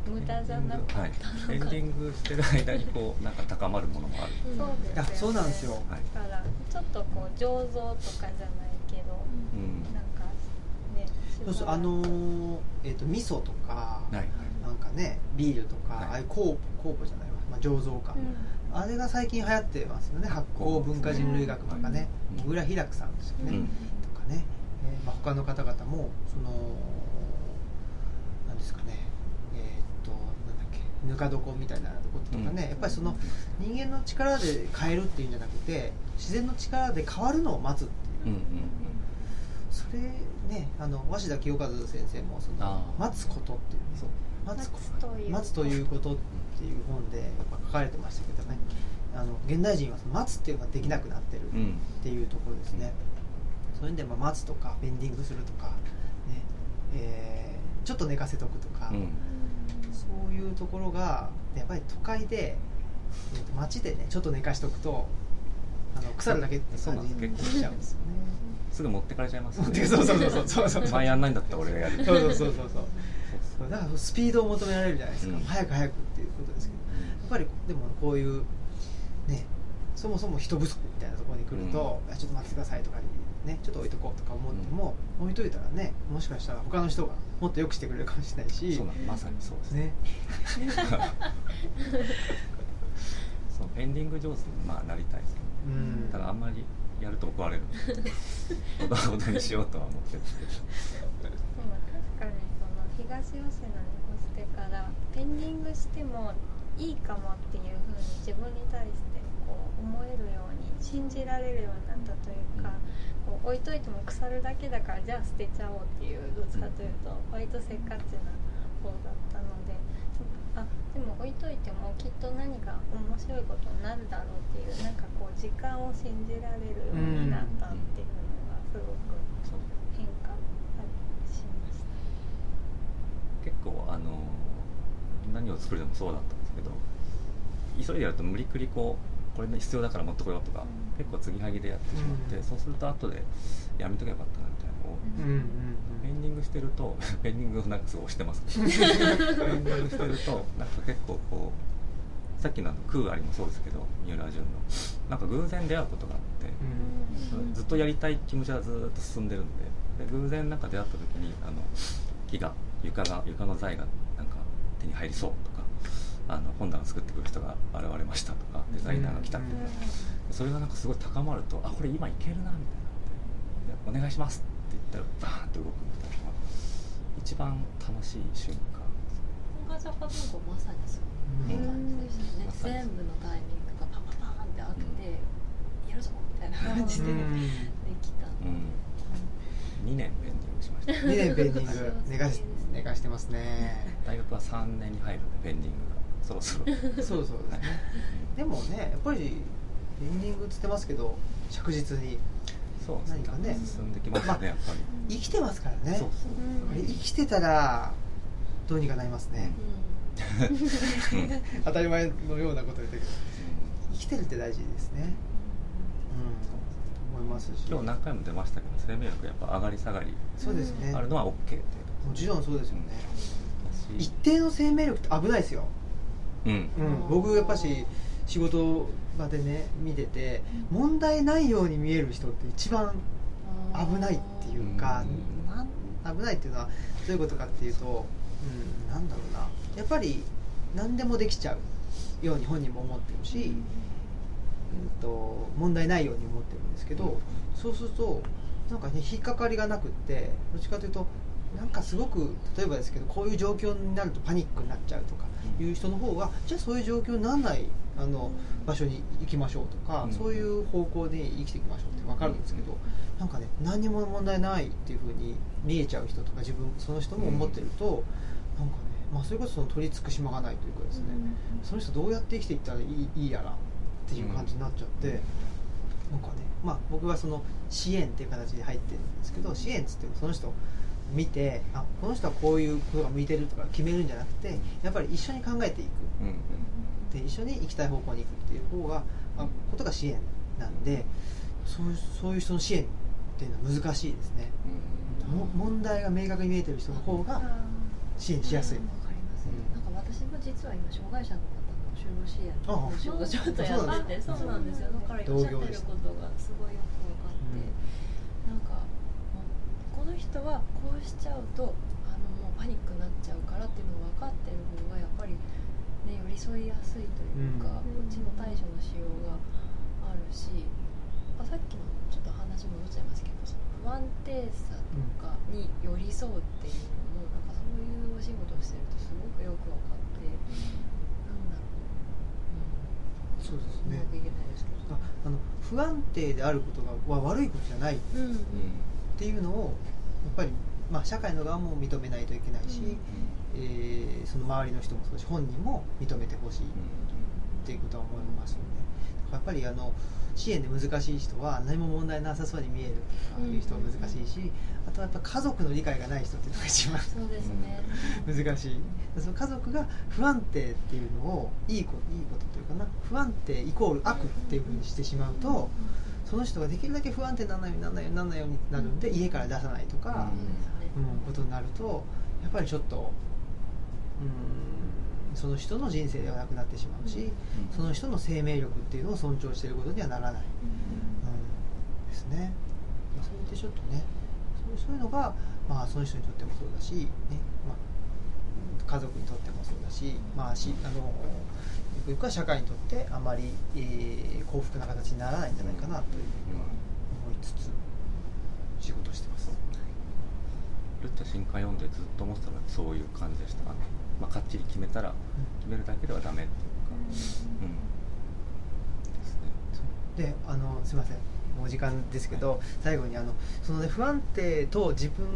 無駄じゃなかったのか、はい、エンディングしてる間にこうなんか高まるものもある、そうですよ、ね、あそうなんですよ。はい。だからちょっとこう醸造とかじゃないけど、うん。なんかねそうそうあのーえっ、と味噌とか、はいねビールとか、はい。ああいう酵酵母じゃないわ、まあ、醸造か、うん。あれが最近流行ってますよね。発酵文化人類学とかね。うん。小倉秀樹さんですよね、うん。とかね、えーまあ、他の方々もそのなんですかね。えーっとなんだっけ。ぬか床みたいなこととかね、うん。やっぱりその人間の力で変えるっていうんじゃなくて自然の力で変わるのを待つっていう、うんうんそれねあの鷲田清和先生もそあのー。待つことっていうね待つこ待つという。待つということっていう本で書かれてましたけどね。あの現代人は待つっていうのができなくなってるっうん。ていうところですね、そういう意味でまあ待つとかベンディングするとか、ね。えーちょっと寝かせとくとか、うん。そういうところがやっぱり都会で、えーと街でねちょっと寝かしとくとあの腐るだけって感じになっちゃうんですよね。すぐ持ってかれちゃいます持ってそうそうそうそう。そうそう前やんないんだったら俺がやる。そうそうそうそうそうだからスピードを求められるじゃないですか、うん。早く早くっていうことですけど。やっぱりでもこういうねそもそも人不足みたいなところに来ると、いやちょっと待ってくださいとかねちょっと置いとこうとか思っても、置いといたらねもしかしたら他の人がもっと良くしてくれるかもしれないし。そうなのまさにそうですね。ね。そうペンディング上手にまあなりたいですけどね。うん。ただあんまりやると怒られるほどほどにしようとは思ってるんですけどの東吉野に越してからペンディングしてもいいかもっていうふうに自分に対してこう思えるように信じられるようになったというか、こう置いといても腐るだけだからじゃあ捨てちゃおうっていうどっちかというと割とせっかちな方だったのであでも置いといてもきっと何か面白いことになるだろうっていうなんかこう時間を信じられるようになったっていうのがすごくそう変化しました。結構あの何を作るでもそうだったんですけど急いでやると無理くりこうこれ必要だから持ってこようとか、うん。結構継ぎはぎでやってしまって、うん。そうすると後でやめとけばよかったなみたいなのを、うんうんペンディングしてると ペンディングをなんかすごい押してます。け どペンディングしてるとなんか結構こうさっきのあの「クーアリ」もそうですけど三浦淳の。なんか偶然出会うことがあって、うん。ずっとやりたい気持ちはずっと進んでるんでで偶然なんか出会った時にあの木が床が床の材がなんか手に入りそうとかあの本棚作ってくる人が現れましたとかデザイナーが来たとか、それがなんかすごい高まるとあこれ今いけるなみたいな。でお願いしますって言ったらバーンと動くみたいな。のが一番楽しい瞬間。本坂文庫まさにそういう感じでしたね、全部のタイミングがパンパンパンってあって、やるぞみたいな感じでできた、うん。2年ペンディングしました2年ペンディング寝かし寝かしてますね。大学は3年に入るんでペンディングがそろそろ。そうそうですね。でもねやっぱりペンディングっつってますけど着実に。そうです何かね。進んできましたねやっぱり。生きてますからね。そうそうこれ生きてたらどうにかなりますね、うん。当たり前のようなこと言ったけど。生きてるって大事ですね。うん思いますし。今日何回も出ましたけど生命力やっぱ上がり下がりそうですね。あるのは OK っていう。もちろんそうですよね。一定の生命力って危ないですよ、うん。うん、僕やっぱし仕事場でね見てて問題ないように見える人って一番危ないっていうか、なん危ないっていうのはどういうことかっていうと、うん、なんだろうな。やっぱり何でもできちゃうように本人も思ってるし、うん、と問題ないように思ってるんですけど、そうするとなんかね引っかかりがなくってどっちかというとなんかすごく例えばですけどこういう状況になるとパニックになっちゃうとかいう人の方がじゃあそういう状況にならないあの場所に行きましょうとか、うん。そういう方向で生きていきましょうって分かるんですけど、なんかね何にも問題ないっていうふうに見えちゃう人とか自分その人も思ってると、なんかね、まあ、それこそその取り付く島がないというかですね、その人どうやって生きていったらいいいいやらっていう感じになっちゃって、なんかねまあ僕はその支援っていう形で入ってるんですけど支援っつってもその人見てあこの人はこういうことが向いてるとか決めるんじゃなくてやっぱり一緒に考えていく。うんうんで一緒に行きたい方向に行くっていう方が、まあ、ことが支援なんでそういうそういう人の支援っていうのは難しいですね。も問題が明確に見えてる人の方が支援しやすい。わかります、うん。なんか私も実は今障害者の方の就労支援あのお仕事ちょっとやっててそそううなんですよ。だからおっしゃってることがすごいよく分かって、なんかこの人はこうしちゃうとあのもうパニックになっちゃうからっていうのが分かってる方がやっぱりね寄り添いやすいというか、うんこっちの対処のしよ。うがあるし、まあさっきのちょっと話戻っちゃいます。けどその不安定さとかに寄り添うっていうのもなん。かそういうお仕事をしてるとすごくよく分かってそうですね。ああの不安定であることがは悪いことじゃない。っていうのをやっぱり、まあ、社会の側も認めないといけないし、うん。えーその周りの人もそうだし本人も認めてほしいっていうことは思いますよね。やっぱりあの支援で難しい人は何も問題なさそうに見えるとかいう人は難しいし、あとはやっぱ家族の理解がない人っていうのが一番そうですね、難しい。その家族が不安定っていうのをいいこといいことというかな不安定イコール悪っていうふうにしてしまうとその人ができるだけ不安定にならないようにならないようにならないようになるんで家から出さないとか、うん。うん、ことになるとやっぱりちょっとうんその人の人生ではなくなってしまうし、その人の生命力っていうのを尊重していることにはならない、うん、ですね。それでちょっとねそうそういうのが、まあ、その人にとってもそうだし、ねまあ、うん家族にとってもそうだし,、まあ、しあのゆくゆくは社会にとってあまり、えー幸福な形にならないんじゃないかなというふうには思いつつ仕事してます。ルッチャ新刊読んでずっと思ってたのはそういう感じでしたまあ、かっちり決めたら決めるだけではダメっていうか、うん。ですねであのすいません。もう時間ですけど最後にあのその、ね、不安定と自分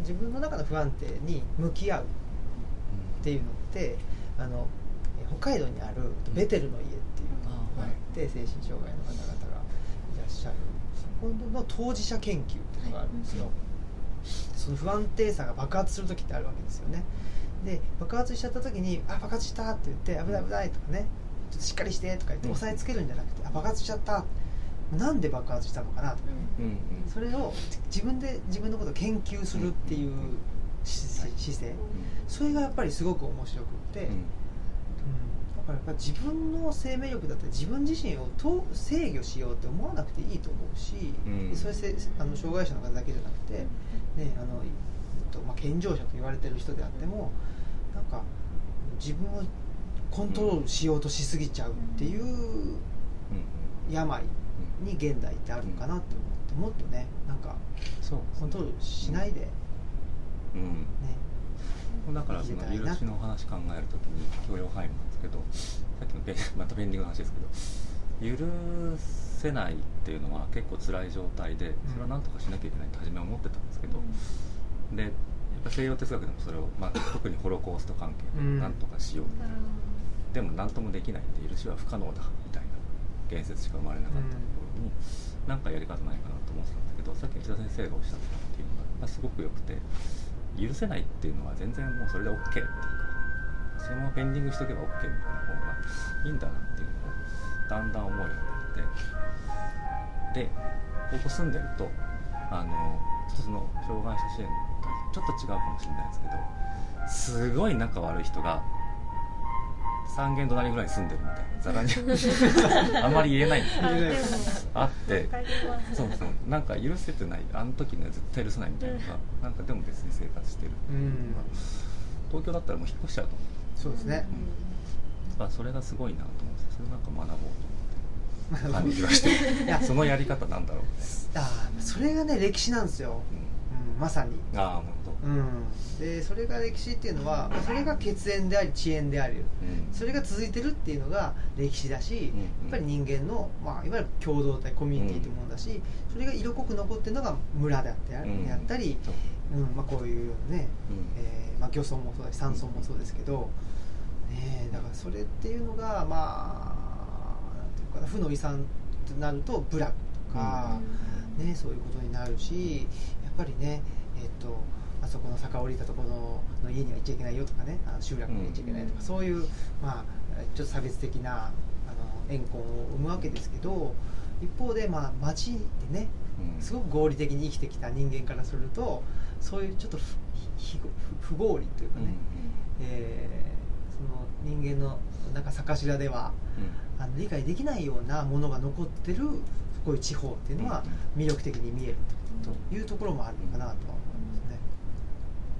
自分の中の不安定に向き合うっていうのってあのえ北海道にあるベテルの家っていうのがあって精神障害の方々がいらっしゃる。そこの当事者研究っていうのがあるんですよ、その不安定さが爆発する時ってあるわけですよねで爆発しちゃった時に「あ爆発した」って言って「危ない危ない」とかね「ちょっとしっかりして」とか言って押さえつけるんじゃなくて「あ爆発しちゃった」なんで爆発したのかなとかうんうんそれを自分で自分のことを研究するっていうし姿勢。それがやっぱりすごく面白くって、うん。うん。だからやっぱ自分の生命力だったり自分自身をと制御しようって思わなくていいと思うし、うん。それせあの障害者の方だけじゃなくて、ねあのえっとまあ、健常者と言われてる人であってもなんか自分をコントロールしようとしすぎちゃうっていううん。病に現代ってあるのかなって思ってもっとねなんかコントロールしないでね、うんだからその許しの話考えるときに許容範囲なんですけどさっきのベ またベンディングの話ですけど許せないっていうのは結構辛い状態でそれは何とかしなきゃいけないって初めは思ってたんですけど、でやっぱ西洋哲学でもそれを、まあ、特にホロコースト関係うん。で何とかしよう、でも何ともできないんで許しは不可能だみたいな言説しか生まれなかったところに、なんかやり方ないかなと思ってたんですけどさっき内田先生がおっしゃったっていうのがやっぱすごく良くて許せないっていうのは全然もうそれで OK っていうかそのままペンディングしとけば OK みたいな方がいいんだなっていうのをだんだん思うようになって。でここ住んでるとあのちょっとその障害者支援とちょっと違うかもしれないですけどすごい仲悪い人が三軒隣ぐらいに住んでるみたいなざらに。あんまり言えない。んですけどあってそうそう。なんか許せてないあの時には絶対許せないみたいなのが、なんかでも別に生活してる。っていうのが、東京だったらもう引っ越しちゃうと思う。そうですね、だからそれがすごいなと思ってそれをなんか学ぼうと思って 感じがしていや。そのやり方なんだろうみたいあーそれがね歴史なんですよ、うん、まさに、ああなるほど、うん、でそれが歴史っていうのはそれが血縁であり遅縁であるうん。それが続いてるっていうのが歴史だし、うんやっぱり人間の、まあ、いわゆる共同体コミュニティってものだし、それが色濃く残ってるのが村であってあうん。ったり、そう。うんまあ、こういうね、うん。えーまあ、漁村もそうだし山村もそうですけど、ねえ、だからそれっていうのがまあなんていうかな負の遺産となると部落とか、ね、そういうことになるしぱりねえっとあそこの坂降りたところの家には行っちゃいけないよとかねあの集落には行っちゃいけないとか、うん。そういう、まあ、ちょっと差別的なあの怨恨を生むわけですけど一方で、まあ、町でねうん。すごく合理的に生きてきた人間からするとそういうちょっと不合理というかね、えーその人間のなんか坂頭ではあの理解できないようなものが残ってるこういう地方っていうのは魅力的に見えるというところもあるのかなとは思いますね。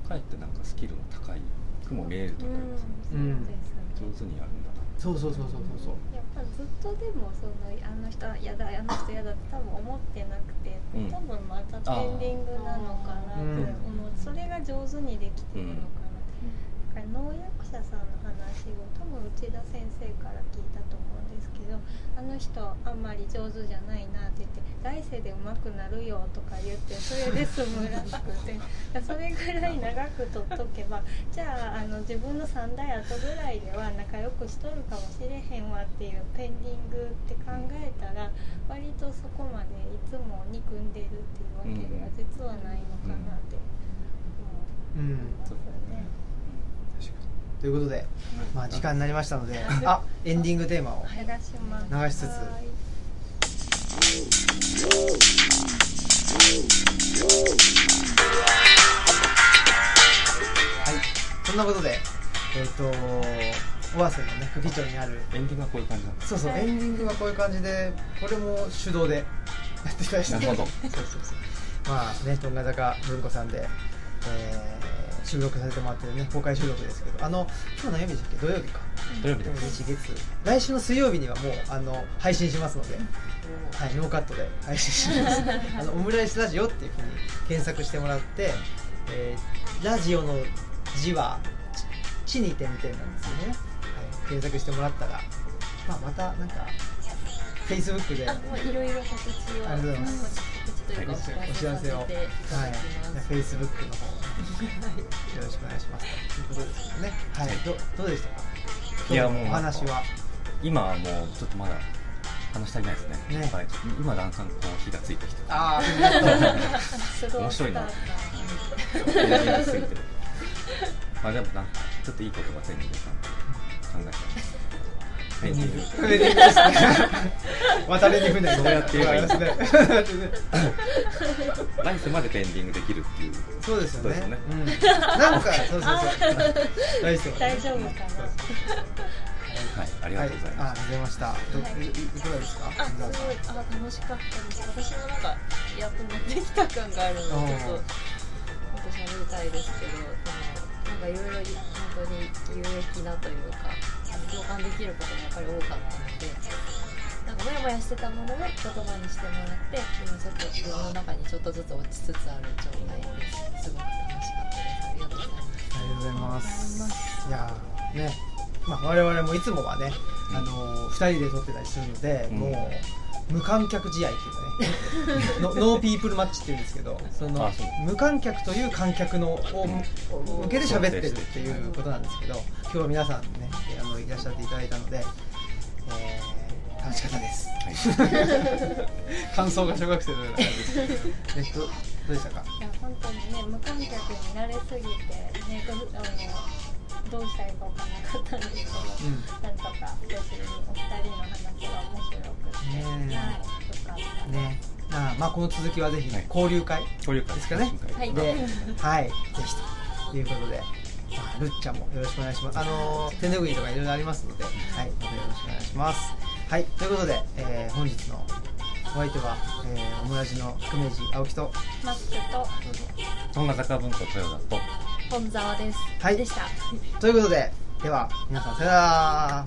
かえってなんかスキルの高いくも見えるとうん思います、うん上手にやるんだなそうそうそうそうそうそう。やっぱずっとでもそのあの人は嫌だあの人嫌だって多分思ってなくて、うん多分またペンディングなのかなって思う、それが上手にできてるのかな、だから能役者さんの話を多分内田先生から聞いたと思うんですけどあの人あんまり上手じゃないなって言って来世で上手くなるよとか言ってそれで済むらしくて それぐらい長く取っとけばじゃああの自分の3代後ぐらいでは仲良くしとるかもしれへんわっていうペンディングって考えたら割とそこまでいつも憎んでるっていうわけでは実はないのかなって思いうん、ますね。ということで、まあ、時間になりましたのであエンディングテーマを流しつつ。はい。はいそんなことでえっ、と尾鷲のね久喜町にあるエンディングはこういう感じなんですそうそうエンディングはこういう感じでこれも手動でやってきましたなるほど。そうそうそう。まあね、トンガ坂文子さんで、えー収録させてもらってるね、公開収録ですけど、あの、今日何曜日でしたっけ？土曜日か。土曜日で日月。来週の水曜日にはもう、あの、配信しますので、はい、ノーカットで配信します。あの、オムライスラジオっていうふうに検索してもらって、えーラジオの字は、ち地に点々なんですよね。はい、検索してもらったら、まあ、またなんか、Facebook であもういろいろ告知をありがとうございますというかはいお知らせさせていたはい。だきます、、Facebook の方よろしくお願いします。ということですよね。はい、はいどどうでしたか？いやもうお話は。今はもうちょっとまだ話したりないですね。ね。やっぱり今だんだんこう火がついてきて。あ あ、面白い。なまあでもなんかちょっといい言葉手に入れたんで考えた。んですペンディング船でですね。渡りに船どうやっていいんだですね。来世までペンディングできるっていうそうですよね。そうですよねうん。なんか、そうそうそう。大丈夫。大丈夫かなはいありがとうございあ、あますりがとうございました。どはいいいかがですか？あすごいあ楽しかったです私もなんかやっと乗ってきた感があるのでちょっともっと喋りたいですけどでもなんかいろいろ本当に有益なというかあの共感できることがやっぱり多かったのでなんかモヤモヤしてたものを言葉にしてもらって今ちょっと自分の中にちょっとずつ落ちつつある状態ですすごく楽しかったですありがとうございますありがとうございます。いやーね、まあ我々もいつもはね、あのー人で撮ってたりするので、うんもう無観客試合っていうかね、ノノーピープルマッチっていうんですけど、その無観客という観客のを向けて喋ってるっていうことなんですけど、今日は皆さんね、あのいらっしゃっていただいたので、えー楽しかったです。はい 感想が小学生のような感じです。えっとどうでしたか？いや本当にね無観客に慣れすぎてねあのどうしたらいいかわからなかったんですけど、うんなんとか別にお二人の話が面白くて、ね。えはい、よかったね、あーまあこの続きはぜひはい。交流会。交流会ですかね。はいで、はい、ぜひということで、まあ、るっちゃんもよろしくお願いします。あのー手拭いとかいろいろありますので、はい、またよろしくお願いします。はい、ということで、えー本日のお相手は、えー、オムラジの久米寺青木と、マスクとどうぞ。そんな坂文庫豊田と？本沢です、はいでしたということで、では、皆さんさよなら。